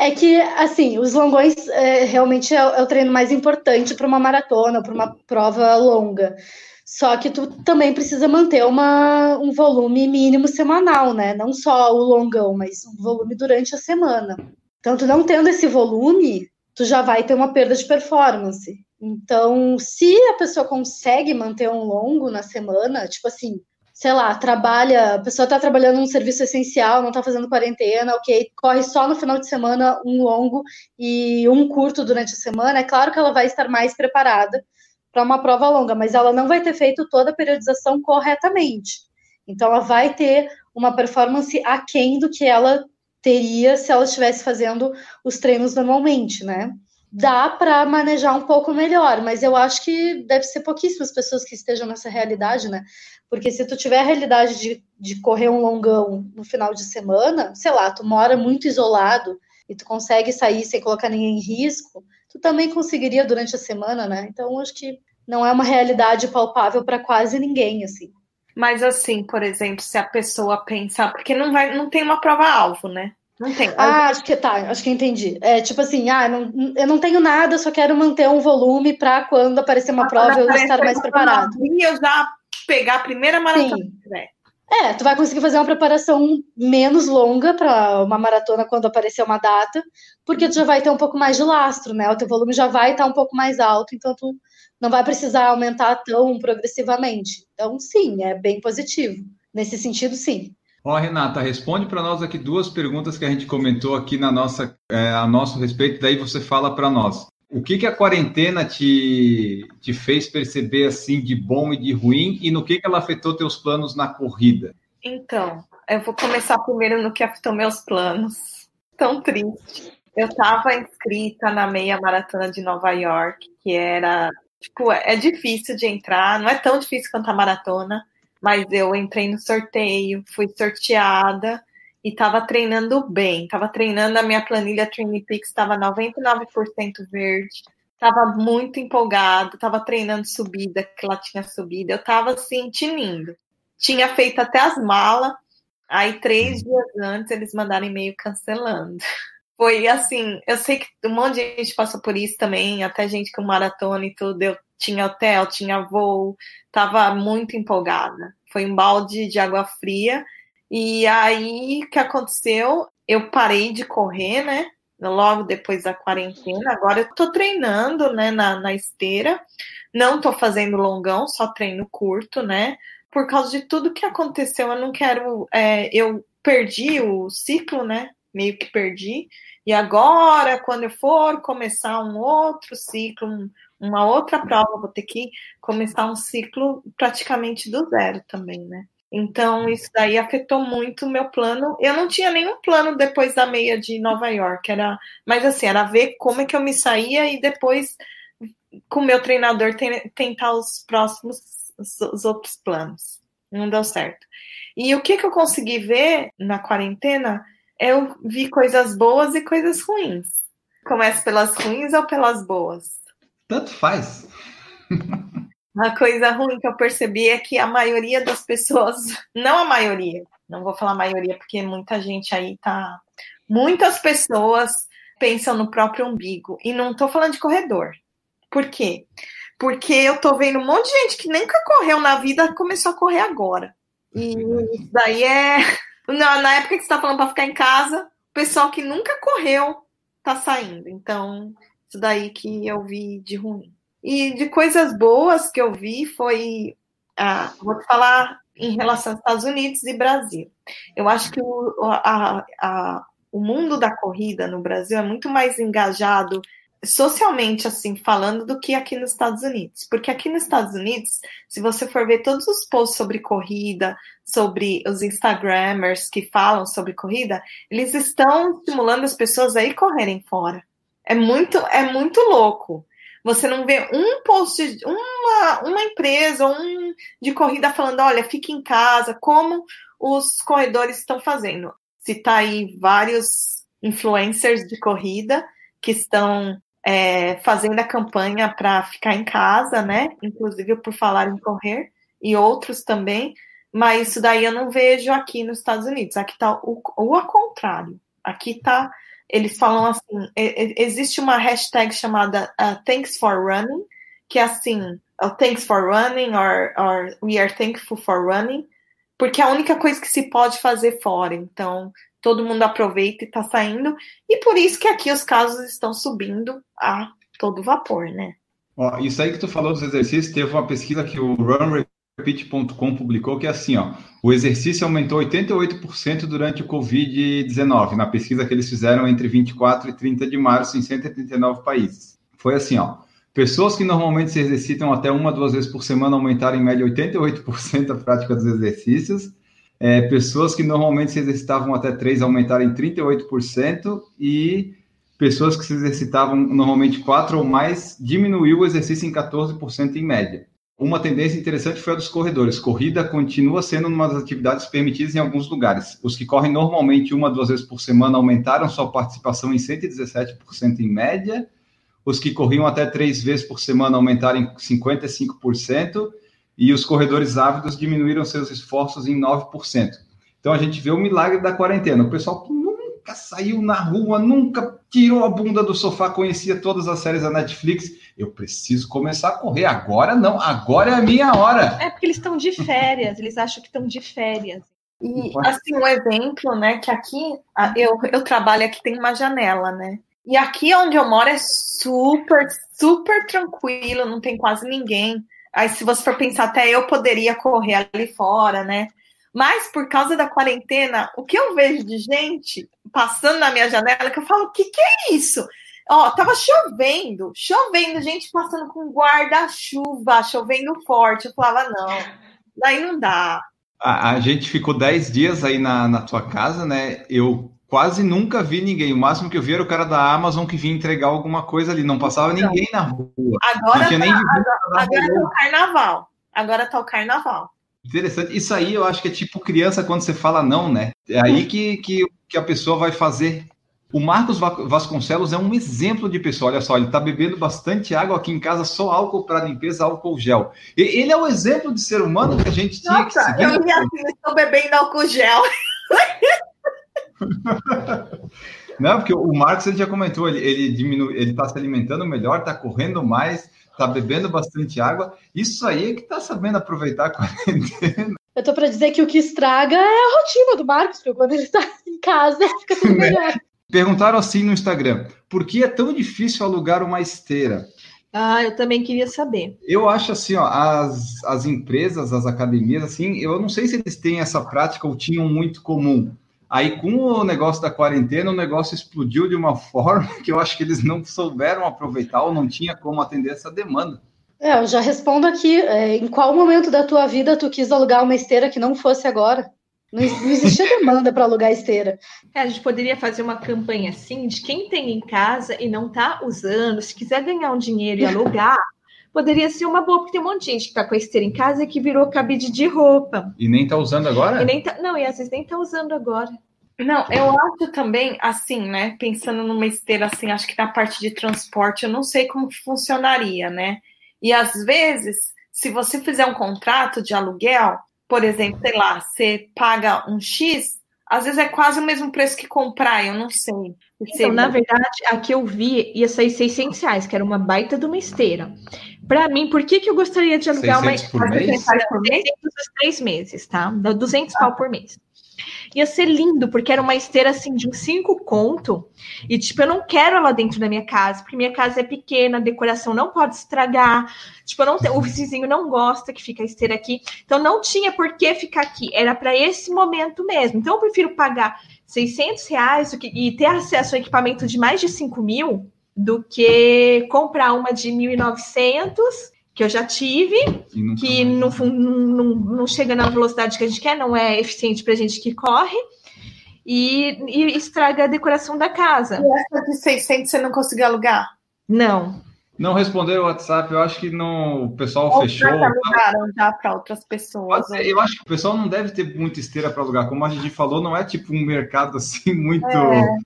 É que, assim, os longões é, realmente é, é, o treino mais importante para uma maratona, para uma prova longa. Só que tu também precisa manter uma, um volume mínimo semanal, né? Não só o longão, mas um volume durante a semana. Então, tu não tendo esse volume, tu já vai ter uma perda de performance. Então, se a pessoa consegue manter um longo na semana, tipo assim, sei lá, trabalha, a pessoa está trabalhando num serviço essencial, não está fazendo quarentena, ok, corre só no final de semana um longo e um curto durante a semana, é claro que ela vai estar mais preparada para uma prova longa, mas ela não vai ter feito toda a periodização corretamente. Então, ela vai ter uma performance aquém do que ela teria se ela estivesse fazendo os treinos normalmente, né? Dá para manejar um pouco melhor, mas eu acho que deve ser pouquíssimas pessoas que estejam nessa realidade, né? Porque se tu tiver a realidade de, de correr um longão no final de semana, sei lá, tu mora muito isolado e tu consegue sair sem colocar ninguém em risco, tu também conseguiria durante a semana, né? Então, acho que não é uma realidade palpável para quase ninguém, assim. Mas assim, por exemplo, se a pessoa pensar, porque não vai, não tem uma prova alvo, né? Não tem. Ah, acho que tá, acho que entendi. É tipo assim, ah, não, eu não tenho nada, só quero manter um volume para quando aparecer uma prova eu estar mais preparado. E eu já pegar a primeira maratona. Sim. É, tu vai conseguir fazer uma preparação menos longa para uma maratona quando aparecer uma data, porque tu já vai ter um pouco mais de lastro, né? O teu volume já vai estar um pouco mais alto, então tu não vai precisar aumentar tão progressivamente. Então, sim, é bem positivo. Nesse sentido, sim. Ó, Renata, responde para nós aqui duas perguntas que a gente comentou aqui na nossa, é, a nosso respeito, daí você fala para nós. O que, que a quarentena te, te fez perceber assim de bom e de ruim e no que, que ela afetou teus planos na corrida? Então, eu vou começar primeiro no que afetou meus planos. Tão triste. Eu estava inscrita na meia maratona de Nova York, que era tipo, é difícil de entrar, não é tão difícil quanto a maratona, mas eu entrei no sorteio, fui sorteada e estava treinando bem. Estava treinando a minha planilha Training Peaks, estava 99% verde. Estava muito empolgado, estava treinando subida, que ela tinha subida. Eu estava assim, tinindo. Tinha feito até as malas. Aí, três dias antes, eles mandaram e-mail cancelando. Foi assim, eu sei que um monte de gente passou por isso também, até gente com maratona e tudo. Eu tinha hotel, tinha voo, estava muito empolgada. Foi um balde de água fria e aí, o que aconteceu? Eu parei de correr, né? Logo depois da quarentena. Agora eu tô treinando, né, na, na esteira. Não tô fazendo longão, só treino curto, né? Por causa de tudo que aconteceu, eu não quero. É, eu perdi o ciclo, né? Meio que perdi. E agora, quando eu for começar um outro ciclo, um, uma outra prova, vou ter que começar um ciclo praticamente do zero também, né? Então, isso daí afetou muito o meu plano. Eu não tinha nenhum plano depois da meia de Nova York, era, mas assim, era ver como é que eu me saía e depois, com o meu treinador, tentar os próximos, os outros planos. Não deu certo. E o que, que eu consegui ver na quarentena? Eu vi coisas boas e coisas ruins. Começa pelas ruins ou pelas boas? Tanto faz. Uma coisa ruim que eu percebi é que a maioria das pessoas, não a maioria, não vou falar maioria porque muita gente aí tá. Muitas pessoas pensam no próprio umbigo. E não tô falando de corredor. Por quê? Porque eu tô vendo um monte de gente que nunca correu na vida começou a correr agora. E isso daí é. Na, época que você tá falando para ficar em casa, o pessoal que nunca correu tá saindo. Então, isso daí que eu vi de ruim. E de coisas boas que eu vi foi, ah, vou falar em relação aos Estados Unidos e Brasil. Eu acho que o, a, a, o mundo da corrida no Brasil é muito mais engajado socialmente, assim, falando, do que aqui nos Estados Unidos. Porque aqui nos Estados Unidos, se você for ver todos os posts sobre corrida, sobre os Instagrammers que falam sobre corrida, eles estão estimulando as pessoas a ir correrem fora. É muito, é muito louco. Você não vê um post, uma, uma empresa, um de corrida falando, olha, fique em casa, como os corredores estão fazendo. Citar aí vários influencers de corrida que estão é, fazendo a campanha para ficar em casa, né? Inclusive por falar em correr, e outros também, mas isso daí eu não vejo aqui nos Estados Unidos. Aqui está o, o ao contrário. Aqui está eles falam assim: existe uma hashtag chamada uh, Thanks for Running, que é assim, oh, Thanks for Running, or, or We are Thankful for Running, porque é a única coisa que se pode fazer fora. Então, todo mundo aproveita e está saindo, e por isso que aqui os casos estão subindo a todo vapor, né? Ó, isso aí que tu falou dos exercícios, teve uma pesquisa que o Run Pitch.com publicou que é assim, ó, o exercício aumentou 88% durante o Covid-19, na pesquisa que eles fizeram entre 24 e 30 de março em 139 países. Foi assim, ó, pessoas que normalmente se exercitam até uma, duas vezes por semana aumentaram em média 88% a prática dos exercícios, é, pessoas que normalmente se exercitavam até três aumentaram em 38% e pessoas que se exercitavam normalmente quatro ou mais diminuiu o exercício em 14% em média. Uma tendência interessante foi a dos corredores. Corrida continua sendo uma das atividades permitidas em alguns lugares. Os que correm normalmente uma, duas vezes por semana aumentaram sua participação em 117% em média. Os que corriam até três vezes por semana aumentaram em 55%. E os corredores ávidos diminuíram seus esforços em 9%. Então a gente vê o milagre da quarentena. O pessoal que nunca saiu na rua, nunca tirou a bunda do sofá, conhecia todas as séries da Netflix eu preciso começar a correr. Agora não, agora é a minha hora. É porque eles estão de férias, eles acham que estão de férias. E assim, um exemplo, né, que aqui eu, eu trabalho aqui tem uma janela, né? E aqui onde eu moro é super, super tranquilo, não tem quase ninguém. Aí, se você for pensar, até eu poderia correr ali fora, né? Mas por causa da quarentena, o que eu vejo de gente passando na minha janela, que eu falo, o que, que é isso? Ó, tava chovendo, chovendo, gente passando com guarda-chuva, chovendo forte. Eu falava, não, daí não dá. A, a gente ficou 10 dias aí na, na tua casa, né? Eu quase nunca vi ninguém. O máximo que eu vi era o cara da Amazon que vinha entregar alguma coisa ali. Não passava então, ninguém na rua. Agora, tá, agora, agora tá o carnaval. Agora tá o carnaval. Interessante. Isso aí eu acho que é tipo criança quando você fala não, né? É aí que, que, que a pessoa vai fazer. O Marcos Vasconcelos é um exemplo de pessoa. Olha só, ele está bebendo bastante água aqui em casa, só álcool para limpeza, álcool gel. Ele é o exemplo de ser humano que a gente tinha Nossa, que seguir. Eu vi assim, estou bebendo álcool gel. Não, porque o Marcos ele já comentou, ele, ele diminui, ele está se alimentando melhor, está correndo mais, está bebendo bastante água. Isso aí é que está sabendo aproveitar a quarentena. Eu tô para dizer que o que estraga é a rotina do Marcos, porque quando ele está em casa fica tudo né? melhor. Perguntaram assim no Instagram: por que é tão difícil alugar uma esteira? Ah, eu também queria saber. Eu acho assim, ó, as, as empresas, as academias, assim, eu não sei se eles têm essa prática ou tinham muito comum. Aí, com o negócio da quarentena, o negócio explodiu de uma forma que eu acho que eles não souberam aproveitar ou não tinha como atender essa demanda. É, eu já respondo aqui. É, em qual momento da tua vida tu quis alugar uma esteira que não fosse agora? Não, não existia demanda para alugar esteira. É, a gente poderia fazer uma campanha assim de quem tem em casa e não está usando, se quiser ganhar um dinheiro e alugar, poderia ser uma boa, porque tem um monte de gente que está com a esteira em casa e que virou cabide de roupa. E nem está usando agora? E nem tá, não, e às vezes nem está usando agora. Não, eu acho também, assim, né? Pensando numa esteira assim, acho que na parte de transporte, eu não sei como funcionaria, né? E às vezes, se você fizer um contrato de aluguel, por exemplo, sei lá, você paga um X, às vezes é quase o mesmo preço que comprar, eu não sei. Então, na verdade, a que eu vi ia sair 600 reais, que era uma baita de uma esteira. Para mim, por que, que eu gostaria de alugar uma esteira? Por mês? Por mês? três meses, tá? Dá 200 ah. pau por mês. Ia ser lindo, porque era uma esteira assim de uns cinco conto. E, tipo, eu não quero ela dentro da minha casa, porque minha casa é pequena, a decoração não pode estragar. Tipo, não o vizinho não gosta que fica a esteira aqui. Então, não tinha por que ficar aqui. Era para esse momento mesmo. Então, eu prefiro pagar 600 reais e ter acesso a um equipamento de mais de 5 mil do que comprar uma de 1.900 que eu já tive, que no fundo não, não, chega na velocidade que a gente quer, não é eficiente para a gente que corre, e, e, estraga a decoração da casa. E essa de 600 você não conseguiu alugar? Não. Não respondeu o WhatsApp, eu acho que não, o pessoal Ou fechou. alugaram já para outras pessoas. Né? Eu acho que o pessoal não deve ter muita esteira para alugar. Como a gente falou, não é tipo um mercado assim muito. É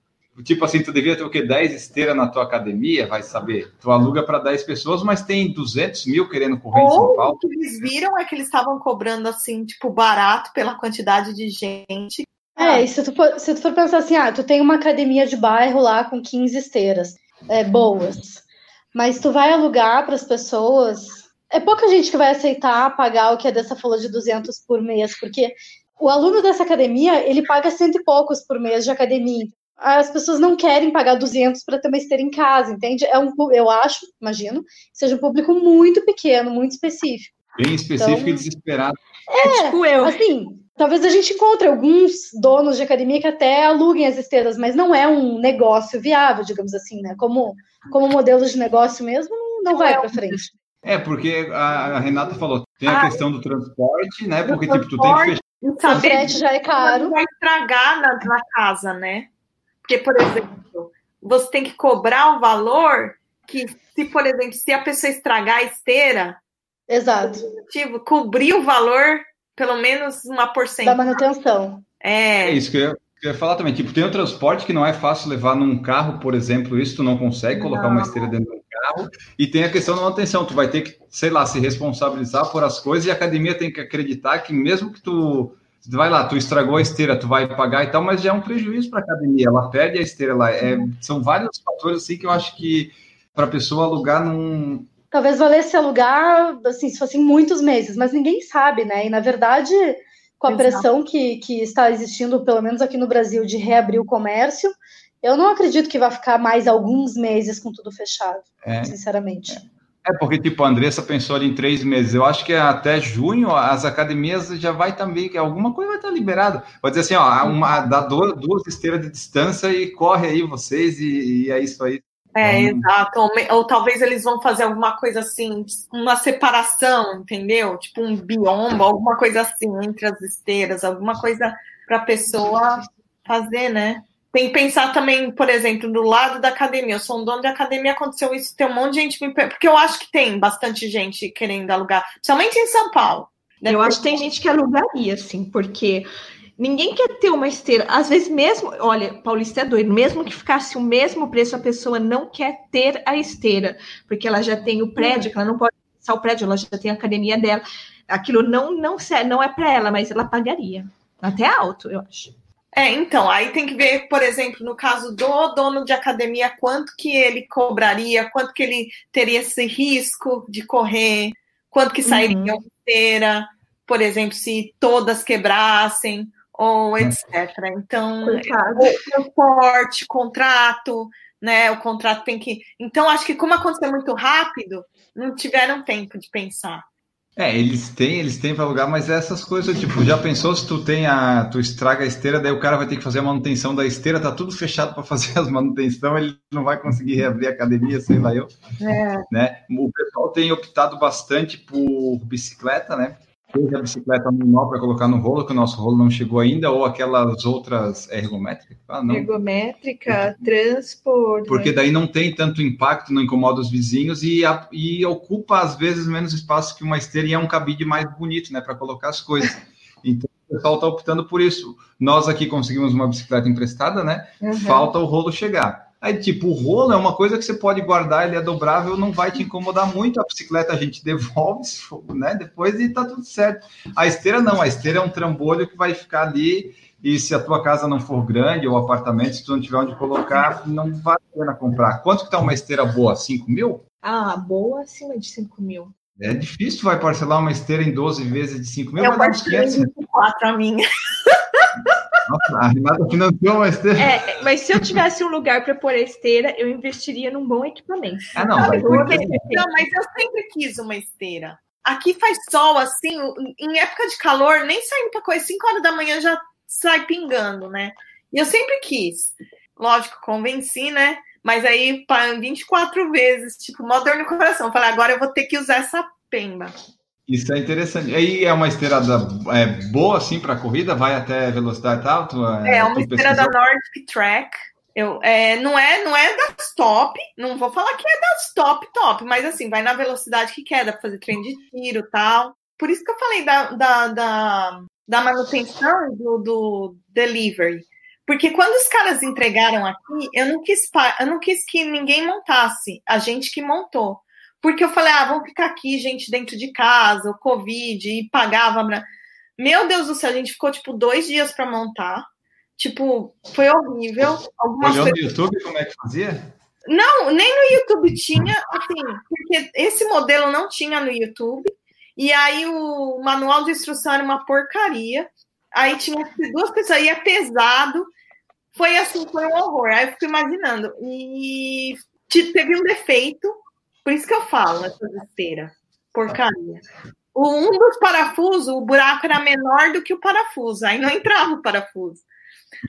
Tipo assim, tu devia ter o quê? 10 esteiras na tua academia, vai saber. Tu aluga para 10 pessoas, mas tem 200 mil querendo correr Ou em São Paulo. O que eles viram é que eles estavam cobrando, assim, tipo, barato pela quantidade de gente. É, e se tu, for, se tu for pensar assim, ah, tu tem uma academia de bairro lá com 15 esteiras é, boas, mas tu vai alugar para as pessoas, é pouca gente que vai aceitar pagar o que é dessa folha de 200 por mês, porque o aluno dessa academia, ele paga cento e poucos por mês de academia as pessoas não querem pagar 200 para ter uma esteira em casa, entende? É um, eu acho, imagino, que seja um público muito pequeno, muito específico. Bem específico então, e desesperado. É, tipo eu. Assim, talvez a gente encontre alguns donos de academia que até aluguem as esteiras, mas não é um negócio viável, digamos assim, né? Como, como modelo de negócio mesmo, não, não vai é para frente. É, porque a, Renata falou, tem a ah, questão do transporte, né? Porque, tipo, tu tem que fechar. O frete já é caro. Vai estragar na, na casa, né? Porque, por exemplo, você tem que cobrar o valor que, se, por exemplo, se a pessoa estragar a esteira, Exato. Tipo, cobrir o valor, pelo menos uma porcentagem. Da manutenção. É. É isso que eu, ia, eu ia falar também. Tipo, tem o transporte que não é fácil levar num carro, por exemplo, isso tu não consegue colocar não. uma esteira dentro de um carro. E tem a questão da manutenção. Tu vai ter que, sei lá, se responsabilizar por as coisas e a academia tem que acreditar que mesmo que tu vai lá, tu estragou a esteira, tu vai pagar e tal, mas já é um prejuízo para a academia, ela perde a esteira lá. É, são vários fatores assim que eu acho que para a pessoa alugar num. Talvez valesse alugar, assim, se fossem muitos meses, mas ninguém sabe, né? E na verdade, com a Exato. pressão que, que está existindo, pelo menos aqui no Brasil, de reabrir o comércio, eu não acredito que vai ficar mais alguns meses com tudo fechado, é, sinceramente. É. É, porque, tipo, a Andressa pensou ali em três meses. Eu acho que até junho as academias já vai também, que alguma coisa vai estar liberada. Pode dizer assim, ó, uma, dá duas, duas esteiras de distância e corre aí vocês e, e é isso aí. É, então... exato. Ou, ou, talvez eles vão fazer alguma coisa assim, uma separação, entendeu? Tipo um biombo, alguma coisa assim entre as esteiras, alguma coisa para a pessoa fazer, né? Tem que pensar também, por exemplo, do lado da academia. Eu sou um dono de academia, aconteceu isso, tem um monte de gente me Porque eu acho que tem bastante gente querendo alugar, principalmente em São Paulo. Eu acho que tem gente que alugaria, assim, porque ninguém quer ter uma esteira. Às vezes, mesmo, olha, Paulista é doido, mesmo que ficasse o mesmo preço, a pessoa não quer ter a esteira, porque ela já tem o prédio, que ela não pode passar o prédio, ela já tem a academia dela. Aquilo não, não, não é para ela, mas ela pagaria. Até alto, eu acho. É, então, aí tem que ver, por exemplo, no caso do dono de academia, quanto que ele cobraria, quanto que ele teria esse risco de correr, quanto que sairia uhum. inteira, por exemplo, se todas quebrassem, ou hum. etc. Então, o transporte, contrato, né? O contrato tem que. Então, acho que como aconteceu muito rápido, não tiveram tempo de pensar. É, eles têm, eles têm para alugar, mas essas coisas, tipo, já pensou se tu tem a, tu estraga a esteira, daí o cara vai ter que fazer a manutenção da esteira, tá tudo fechado para fazer as manutenção, ele não vai conseguir reabrir a academia, sei lá eu. É. Né? O pessoal tem optado bastante por bicicleta, né? Seja a bicicleta normal para colocar no rolo, que o nosso rolo não chegou ainda, ou aquelas outras é, ergométricas? Ah, não. Ergométrica, transporte. Porque daí não tem tanto impacto, não incomoda os vizinhos e, a, e ocupa às vezes menos espaço que uma esteira e é um cabide mais bonito, né, para colocar as coisas. Então o pessoal está optando por isso. Nós aqui conseguimos uma bicicleta emprestada, né? Uhum. Falta o rolo chegar. Aí, tipo, o rolo é uma coisa que você pode guardar, ele é dobrável, não vai te incomodar muito. A bicicleta a gente devolve, né? Depois e tá tudo certo. A esteira não, a esteira é um trambolho que vai ficar ali. E se a tua casa não for grande ou apartamento, se tu não tiver onde colocar, não vale a pena comprar. Quanto que tá uma esteira boa? 5 mil? Ah, boa acima de 5 mil. É difícil, vai parcelar uma esteira em 12 vezes de 5 mil? Eu parcelei 24 a minha. Nossa, a Renata financiou uma esteira. É, mas se eu tivesse um lugar para pôr a esteira, eu investiria num bom equipamento. Ah, não, mas, não, mas eu sempre quis uma esteira. Aqui faz sol, assim, em época de calor, nem saindo para coisa, 5 horas da manhã já sai pingando, né? E eu sempre quis. Lógico, convenci, né? Mas aí, 24 vezes, tipo, mó dor no coração. Falei, agora eu vou ter que usar essa pemba. Isso é interessante. Aí é uma esteira é, boa, assim, para corrida? Vai até velocidade alta? É, é uma esteira da Nordic Track. Eu, é, não é não é das top, não vou falar que é das top, top, mas assim, vai na velocidade que quer, dá pra fazer trem de tiro tal. Por isso que eu falei da, da, da, da manutenção do, do delivery. Porque quando os caras entregaram aqui, eu não quis eu não quis que ninguém montasse, a gente que montou. Porque eu falei, ah, vamos ficar aqui, gente, dentro de casa, o Covid, e pagava. Meu Deus do céu, a gente ficou, tipo, dois dias para montar. Tipo, foi horrível. Algumas Olhou coisas... no YouTube como é que fazia? Não, nem no YouTube tinha, assim, porque esse modelo não tinha no YouTube. E aí o manual de instrução era uma porcaria. Aí tinha duas pessoas, aí é pesado. Foi assim, foi um horror. Aí eu fico imaginando. E teve um defeito por isso que eu falo essa besteira. Porcaria. O, um dos parafusos, o buraco era menor do que o parafuso. Aí não entrava o parafuso.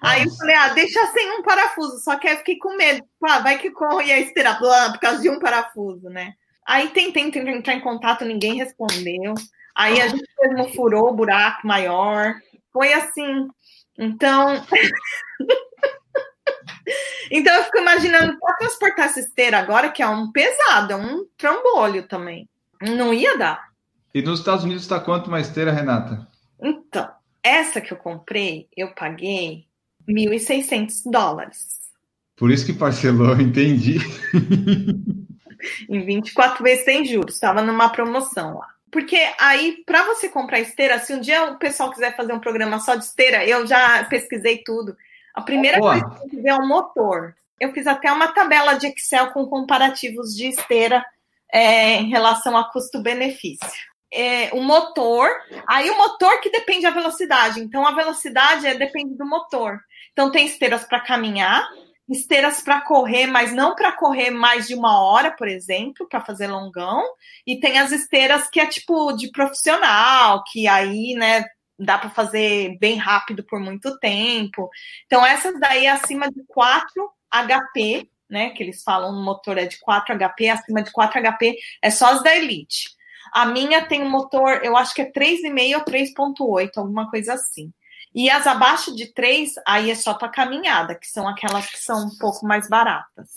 Aí eu falei, ah, deixa sem um parafuso. Só que aí eu fiquei com medo. Pá, vai que corre a esteira por causa de um parafuso, né? Aí tentei entrar em contato, ninguém respondeu. Aí a gente mesmo furou o buraco maior. Foi assim. Então. Então eu fico imaginando para transportar essa esteira agora, que é um pesado, é um trambolho também. Não ia dar. E nos Estados Unidos está quanto uma esteira, Renata? Então, essa que eu comprei, eu paguei 1.600 dólares. Por isso que parcelou, entendi. em 24 vezes sem juros, estava numa promoção lá. Porque aí, para você comprar esteira, se um dia o pessoal quiser fazer um programa só de esteira, eu já pesquisei tudo. A primeira Boa. coisa que tem que ver é o motor. Eu fiz até uma tabela de Excel com comparativos de esteira é, em relação a custo-benefício. É, o motor, aí o motor que depende da velocidade. Então, a velocidade é, depende do motor. Então, tem esteiras para caminhar, esteiras para correr, mas não para correr mais de uma hora, por exemplo, para fazer longão. E tem as esteiras que é tipo de profissional, que aí, né, dá para fazer bem rápido por muito tempo. Então, essas daí é acima de 4 HP, né? Que eles falam no motor é de 4 HP, acima de 4 HP é só as da Elite. A minha tem um motor, eu acho que é 3,5 ou 3,8, alguma coisa assim. E as abaixo de 3, aí é só para caminhada, que são aquelas que são um pouco mais baratas.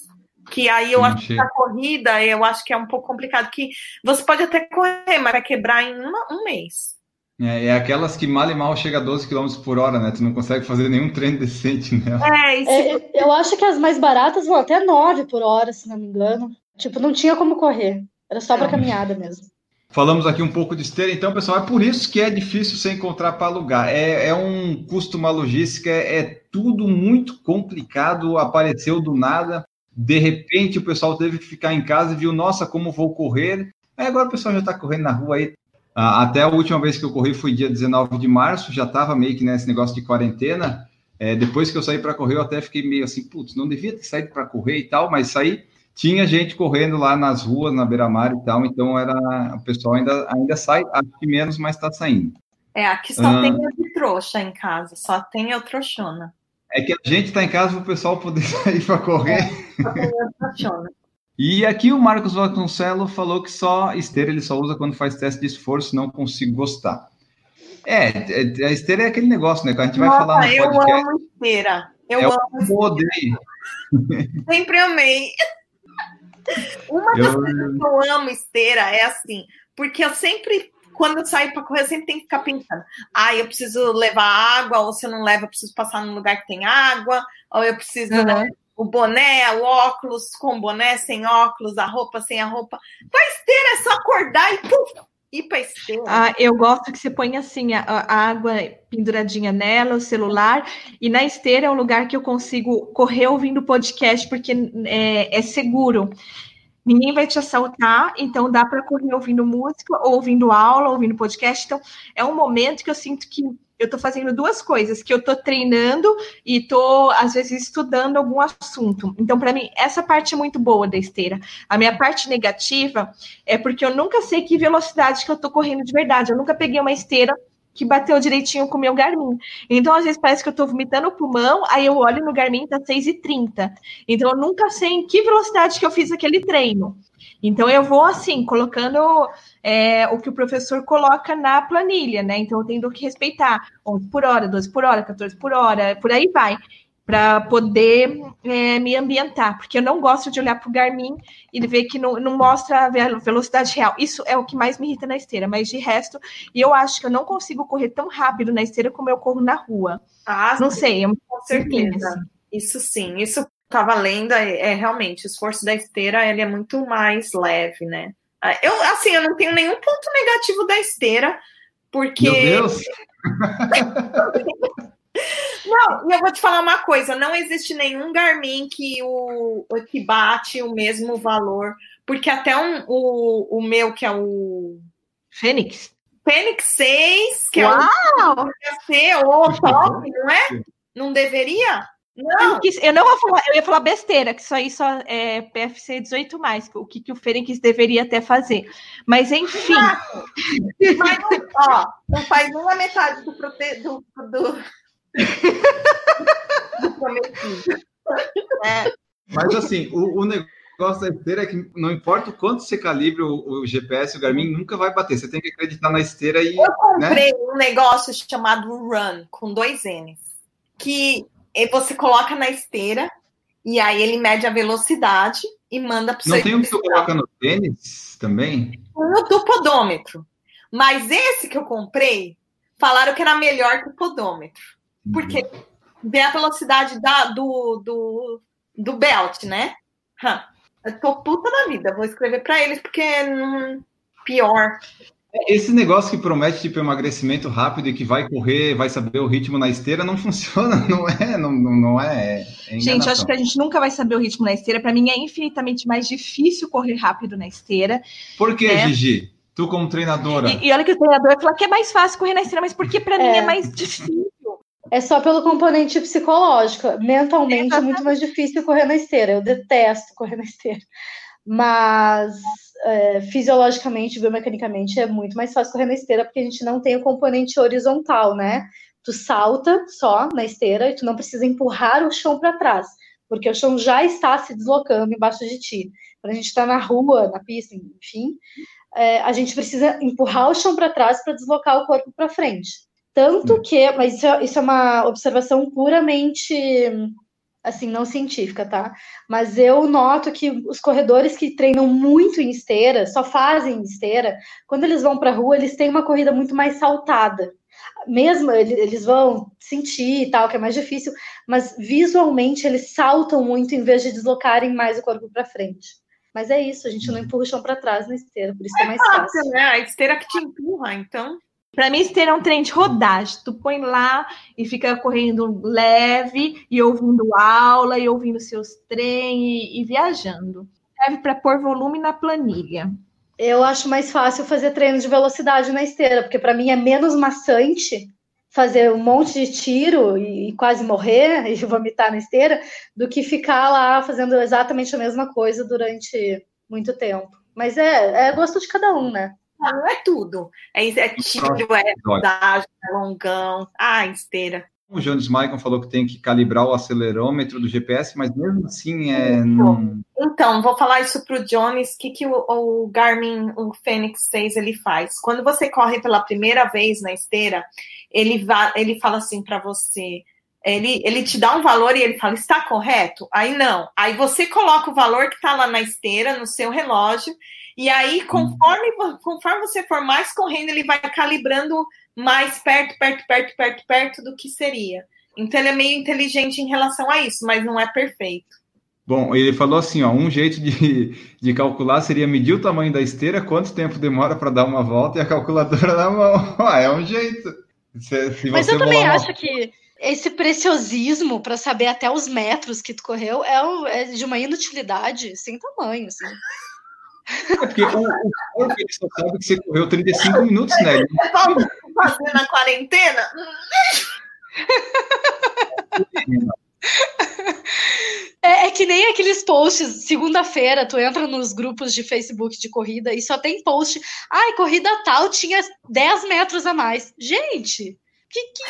Que aí eu acho que a corrida, eu acho que é um pouco complicado, que você pode até correr, mas vai quebrar em uma, um mês. É, é, aquelas que mal e mal chega a 12 km por hora, né? Tu não consegue fazer nenhum treino decente nela. É, isso... é, eu acho que as mais baratas vão até 9 por hora, se não me engano. Tipo, não tinha como correr. Era só para é. caminhada mesmo. Falamos aqui um pouco de esteira, então, pessoal, é por isso que é difícil você encontrar para alugar. É, é, um custo, uma logística, é, é tudo muito complicado, apareceu do nada. De repente, o pessoal teve que ficar em casa e viu, nossa, como vou correr. Aí agora o pessoal já está correndo na rua aí, até a última vez que eu corri foi dia 19 de março, já estava meio que nesse negócio de quarentena. É, depois que eu saí para correr, eu até fiquei meio assim, putz, não devia ter saído para correr e tal, mas saí, tinha gente correndo lá nas ruas, na beira-mar e tal, então era o pessoal ainda, ainda sai, acho que menos, mas está saindo. É, aqui só ah, tem eu trouxa em casa, só tem eu trouxona. É que a gente está em casa para o pessoal poder sair para correr. É, só tem eu trouxona. E aqui o Marcos Vasconcelos falou que só esteira ele só usa quando faz teste de esforço, não consigo gostar. É, é a esteira é aquele negócio, né? Que a gente vai falar no podcast. Eu amo esteira. Eu é amo. Eu odeio. Sempre amei. Uma das eu... coisas que eu amo esteira é assim, porque eu sempre, quando eu saio para correr, eu sempre tenho que ficar pensando: ah, eu preciso levar água, ou se eu não levo, eu preciso passar num lugar que tem água, ou eu preciso. Uhum. O boné, o óculos com boné, sem óculos, a roupa sem a roupa. Com a esteira é só acordar e puf, ir para esteira. Ah, eu gosto que você põe assim a, a, água penduradinha nela, o celular, e na esteira é um lugar que eu consigo correr ouvindo podcast, porque é, é seguro. Ninguém vai te assaltar, então dá para correr ouvindo música, ou ouvindo aula, ouvindo podcast. Então, é um momento que eu sinto que eu estou fazendo duas coisas, que eu estou treinando e estou, às vezes, estudando algum assunto. Então, para mim, essa parte é muito boa da esteira. A minha parte negativa é porque eu nunca sei que velocidade que eu estou correndo de verdade. Eu nunca peguei uma esteira que bateu direitinho com o meu Garmin. Então, às vezes, parece que eu estou vomitando o pulmão, aí eu olho no Garmin, tá 6h30. Então, eu nunca sei em que velocidade que eu fiz aquele treino. Então, eu vou, assim, colocando é, o que o professor coloca na planilha, né? Então, eu tenho que respeitar 11 por hora, 12 por hora, 14 por hora, por aí vai, para poder é, me ambientar, porque eu não gosto de olhar para o Garmin e ver que não, não mostra a velocidade real. Isso é o que mais me irrita na esteira, mas de resto, eu acho que eu não consigo correr tão rápido na esteira como eu corro na rua. Ah, não sim, sei, é com certeza. Assim. Isso sim, isso estava lendo, é, é, realmente, o esforço da esteira ele é muito mais leve, né? Ah, eu, assim, eu não tenho nenhum ponto negativo da esteira, porque. Meu Deus! não, e eu vou te falar uma coisa: não existe nenhum Garmin que, o, que bate o mesmo valor, porque até um, o, o meu, que é o. Fênix. Fênix 6, que Uau! é o, o top, não é? Não deveria? Não. Eu não vou falar, eu ia falar besteira, que isso aí só é PFC 18 mais, o que, que o Fênix deveria até fazer. Mas enfim. Mas ó, não faz uma metade do, prote... do, do... do prometido. É. Mas assim, o, o, negócio da esteira é que não importa o quanto você calibre o, o, GPS, o Garmin nunca vai bater. Você tem que acreditar na esteira e. Eu comprei né? um negócio chamado Run, com dois N's. Que e você coloca na esteira e aí ele mede a velocidade e manda para o Não tem um que você coloca no tênis também? No do podômetro. Mas esse que eu comprei, falaram que era melhor que o podômetro. Uhum. Porque vê a velocidade da, do, do, do belt, né? Hum, eu tô puta da vida, vou escrever para eles, porque hum, pior. Esse negócio que promete tipo emagrecimento rápido e que vai correr, vai saber o ritmo na esteira, não funciona, não é, não, não, não é. é gente, acho que a gente nunca vai saber o ritmo na esteira. Para mim é infinitamente mais difícil correr rápido na esteira. Por que, né? Gigi? Tu como treinadora. E, e, olha que o treinador fala que é mais fácil correr na esteira, mas porque para é. mim é mais difícil. É só pelo componente psicológico. Mentalmente é muito mais difícil correr na esteira. Eu detesto correr na esteira. Mas é, fisiologicamente, biomecanicamente, é muito mais fácil correr na esteira, porque a gente não tem o componente horizontal, né? Tu salta só na esteira e tu não precisa empurrar o chão para trás, porque o chão já está se deslocando embaixo de ti. Quando a gente está na rua, na pista, enfim, é, a gente precisa empurrar o chão para trás para deslocar o corpo para frente. Tanto que, mas isso é, isso é uma observação puramente assim, não científica, tá? Mas eu noto que os corredores que treinam muito em esteira, só fazem esteira, quando eles vão para a rua, eles têm uma corrida muito mais saltada. Mesmo eles vão sentir e tal, que é mais difícil, mas visualmente eles saltam muito em vez de deslocarem mais o corpo para frente. Mas é isso, a gente não empurra o chão para trás na esteira, por isso é, é mais fácil. fácil. Né? A esteira que te empurra, então. Para mim, esteira é um trem de rodagem. Tu põe lá e fica correndo leve e ouvindo aula e ouvindo seus trem e, e viajando. Serve para pôr volume na planilha. Eu acho mais fácil fazer treino de velocidade na esteira, porque para mim é menos maçante fazer um monte de tiro e, quase morrer e vomitar na esteira do que ficar lá fazendo exatamente a mesma coisa durante muito tempo. Mas é, é gosto de cada um, né? Não é tudo. É, é tiro, é rodagem, é longão. Ah, esteira. O Jones Maicon falou que tem que calibrar o acelerômetro do GPS, mas mesmo assim é. Não... Então, vou falar isso para o Jones. O que, que o, o, Garmin, o Fênix 6, ele faz? Quando você corre pela primeira vez na esteira, ele, va, ele fala assim para você. Ele, ele te dá um valor e ele fala, está correto? Aí não. Aí você coloca o valor que está lá na esteira, no seu relógio, e aí, conforme, conforme você for mais correndo, ele vai calibrando mais perto, perto, perto, perto, perto do que seria. Então ele é meio inteligente em relação a isso, mas não é perfeito. Bom, ele falou assim, ó, um jeito de, de calcular seria medir o tamanho da esteira, quanto tempo demora para dar uma volta e a calculadora na mão. Ah, é um jeito. Se, se Mas eu também acho que esse preciosismo para saber até os metros que tu correu é, é de uma inutilidade sem tamanho, assim. É porque o, o corpo ele só sabe que você correu 35 minutos, né? Fazer na quarentena? É, é, que nem aqueles posts, segunda-feira, tu entra nos grupos de Facebook de corrida e só tem post, ai, corrida tal tinha 10 metros a mais. Gente, que, que,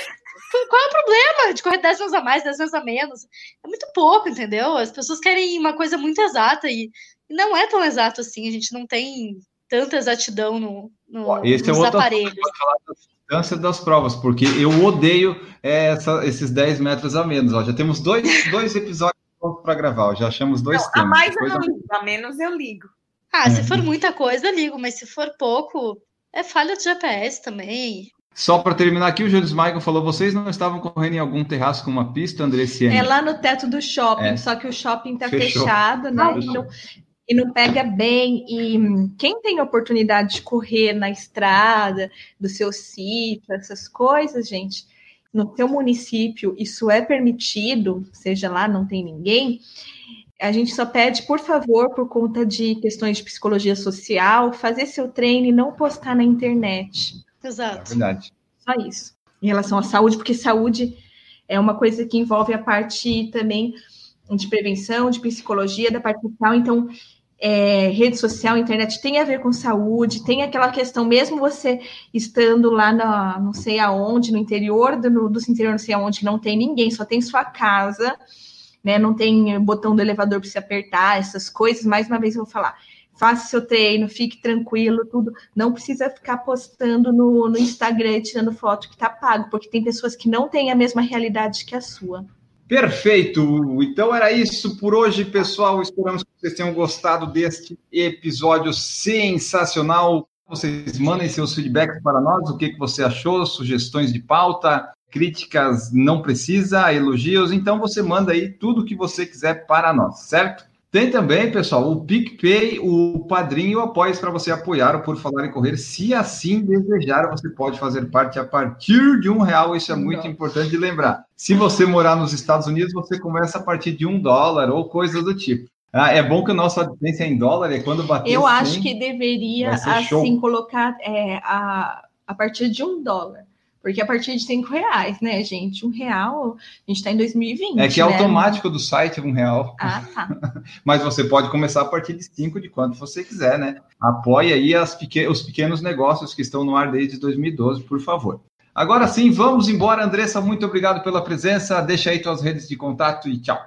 qual é o problema de correr 10 metros a mais, 10 metros a menos? É muito pouco, entendeu? As pessoas querem uma coisa muito exata e não é tão exato assim, a gente não tem tanta exatidão no, no, Esse é nos é aparelhos. falar da distância das provas, porque eu odeio essa, esses 10 metros a menos. Ó. Já temos dois, dois episódios para gravar, já achamos dois não, temas. A mais eu não ligo, a menos eu ligo. Ah, se for muita coisa, eu ligo, mas se for pouco, é falha de GPS também. Só para terminar aqui, o Júlio Michael falou: vocês não estavam correndo em algum terraço com uma pista, André Siena? É lá no teto do shopping, é. só que o shopping está fechado, né? Então, e não pega bem. E quem tem oportunidade de correr na estrada, do seu sítio, essas coisas, gente, no seu município, isso é permitido, seja lá, não tem ninguém. A gente só pede, por favor, por conta de questões de psicologia social, fazer seu treino e não postar na internet. Exato. É verdade. Só isso. Em relação à saúde, porque saúde é uma coisa que envolve a parte também de prevenção, de psicologia, da parte social. Então, é, rede social, internet tem a ver com saúde, tem aquela questão, mesmo você estando lá na, não sei aonde, no interior do, do interior, não sei aonde, não tem ninguém, só tem sua casa, né? Não tem botão do elevador para você apertar, essas coisas. Mais uma vez eu vou falar. Faça seu treino, fique tranquilo, tudo. Não precisa ficar postando no, no Instagram, tirando foto que tá pago, porque tem pessoas que não têm a mesma realidade que a sua. Perfeito! Então era isso por hoje, pessoal. Esperamos vocês tenham gostado deste episódio sensacional. Vocês mandem seus feedbacks para nós, o que, que você achou, sugestões de pauta, críticas não precisa, elogios. Então você manda aí tudo o que você quiser para nós, certo? Tem também, pessoal, o PicPay, o Padrinho e o para você apoiar o Por Falar em Correr. Se assim desejar, você pode fazer parte a partir de um real. Isso é muito importante de lembrar. Se você morar nos Estados Unidos, você começa a partir de um dólar ou coisas do tipo. Ah, é bom que a nossa audiência é em dólar e quando bater. Eu 100, acho que deveria assim show. colocar é, a, a partir de um dólar. Porque a partir de cinco reais, né, gente? Um real, a gente está em 2020. É que é né? automático do site um real. Ah, tá. Mas você pode começar a partir de cinco, de quanto você quiser, né? Apoie aí pequ... os pequenos negócios que estão no ar desde 2012, por favor. Agora sim, vamos embora, Andressa. Muito obrigado pela presença. Deixa aí suas redes de contato e tchau.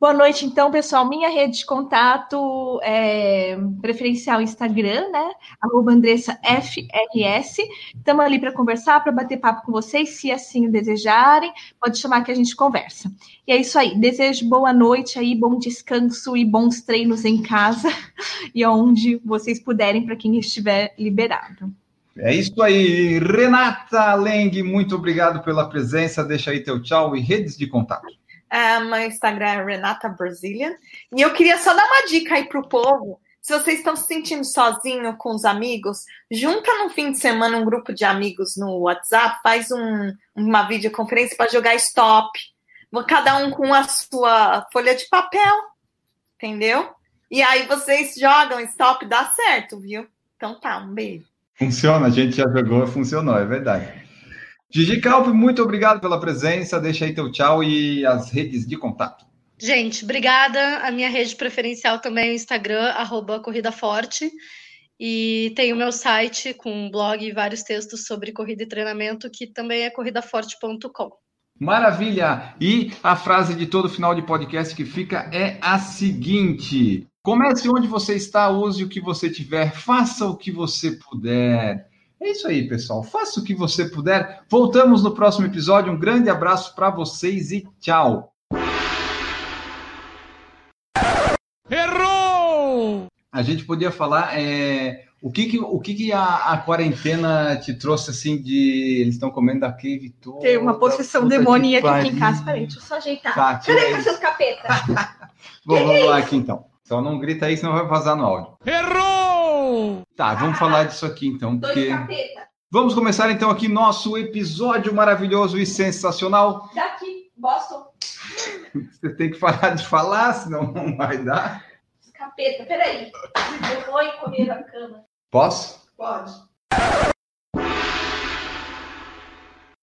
Boa noite, então, pessoal. Minha rede de contato é preferencial Instagram, né? Arroba Andressa FRS. Estamos ali para conversar, para bater papo com vocês, se assim desejarem. Pode chamar que a gente conversa. E é isso aí. Desejo boa noite aí, bom descanso e bons treinos em casa e aonde vocês puderem, para quem estiver liberado. É isso aí, Renata Leng, muito obrigado pela presença. Deixa aí teu tchau e redes de contato. É, meu Instagram é Renata Brazilian. E eu queria só dar uma dica aí pro povo. Se vocês estão se sentindo sozinho com os amigos, junta no fim de semana um grupo de amigos no WhatsApp, faz um, uma videoconferência para jogar stop. Cada um com a sua folha de papel, entendeu? E aí vocês jogam stop, dá certo, viu? Então tá, um beijo. Funciona, a gente já jogou, funcionou, é verdade. Gigi Calp, muito obrigado pela presença. Deixa aí teu tchau e as redes de contato. Gente, obrigada. A minha rede preferencial também é o Instagram, arroba Corrida Forte. E tem o meu site com um blog e vários textos sobre corrida e treinamento, que também é corridaforte.com. Maravilha! E a frase de todo final de podcast que fica é a seguinte: comece onde você está, use o que você tiver, faça o que você puder. É isso aí, pessoal. Faça o que você puder. Voltamos no próximo episódio. Um grande abraço para vocês e tchau. Errou! A gente podia falar é, o que, que o que, que a, a, quarentena te trouxe assim de eles estão comendo a cave toda. Tem uma possessão demoníaca aqui em casa. Peraí, deixa eu só ajeitar. Tá, Cadê com seus capetas? Bom, vamos lá aqui então. Só não grita aí, senão vai vazar no áudio. Errou! Tá, vamos falar disso aqui então, porque. Vamos começar então aqui nosso episódio maravilhoso e sensacional. Daqui, Boston. Você tem que parar de falar, senão não vai dar. Capeta, peraí. Eu vou correr a cama. Posso? Pode.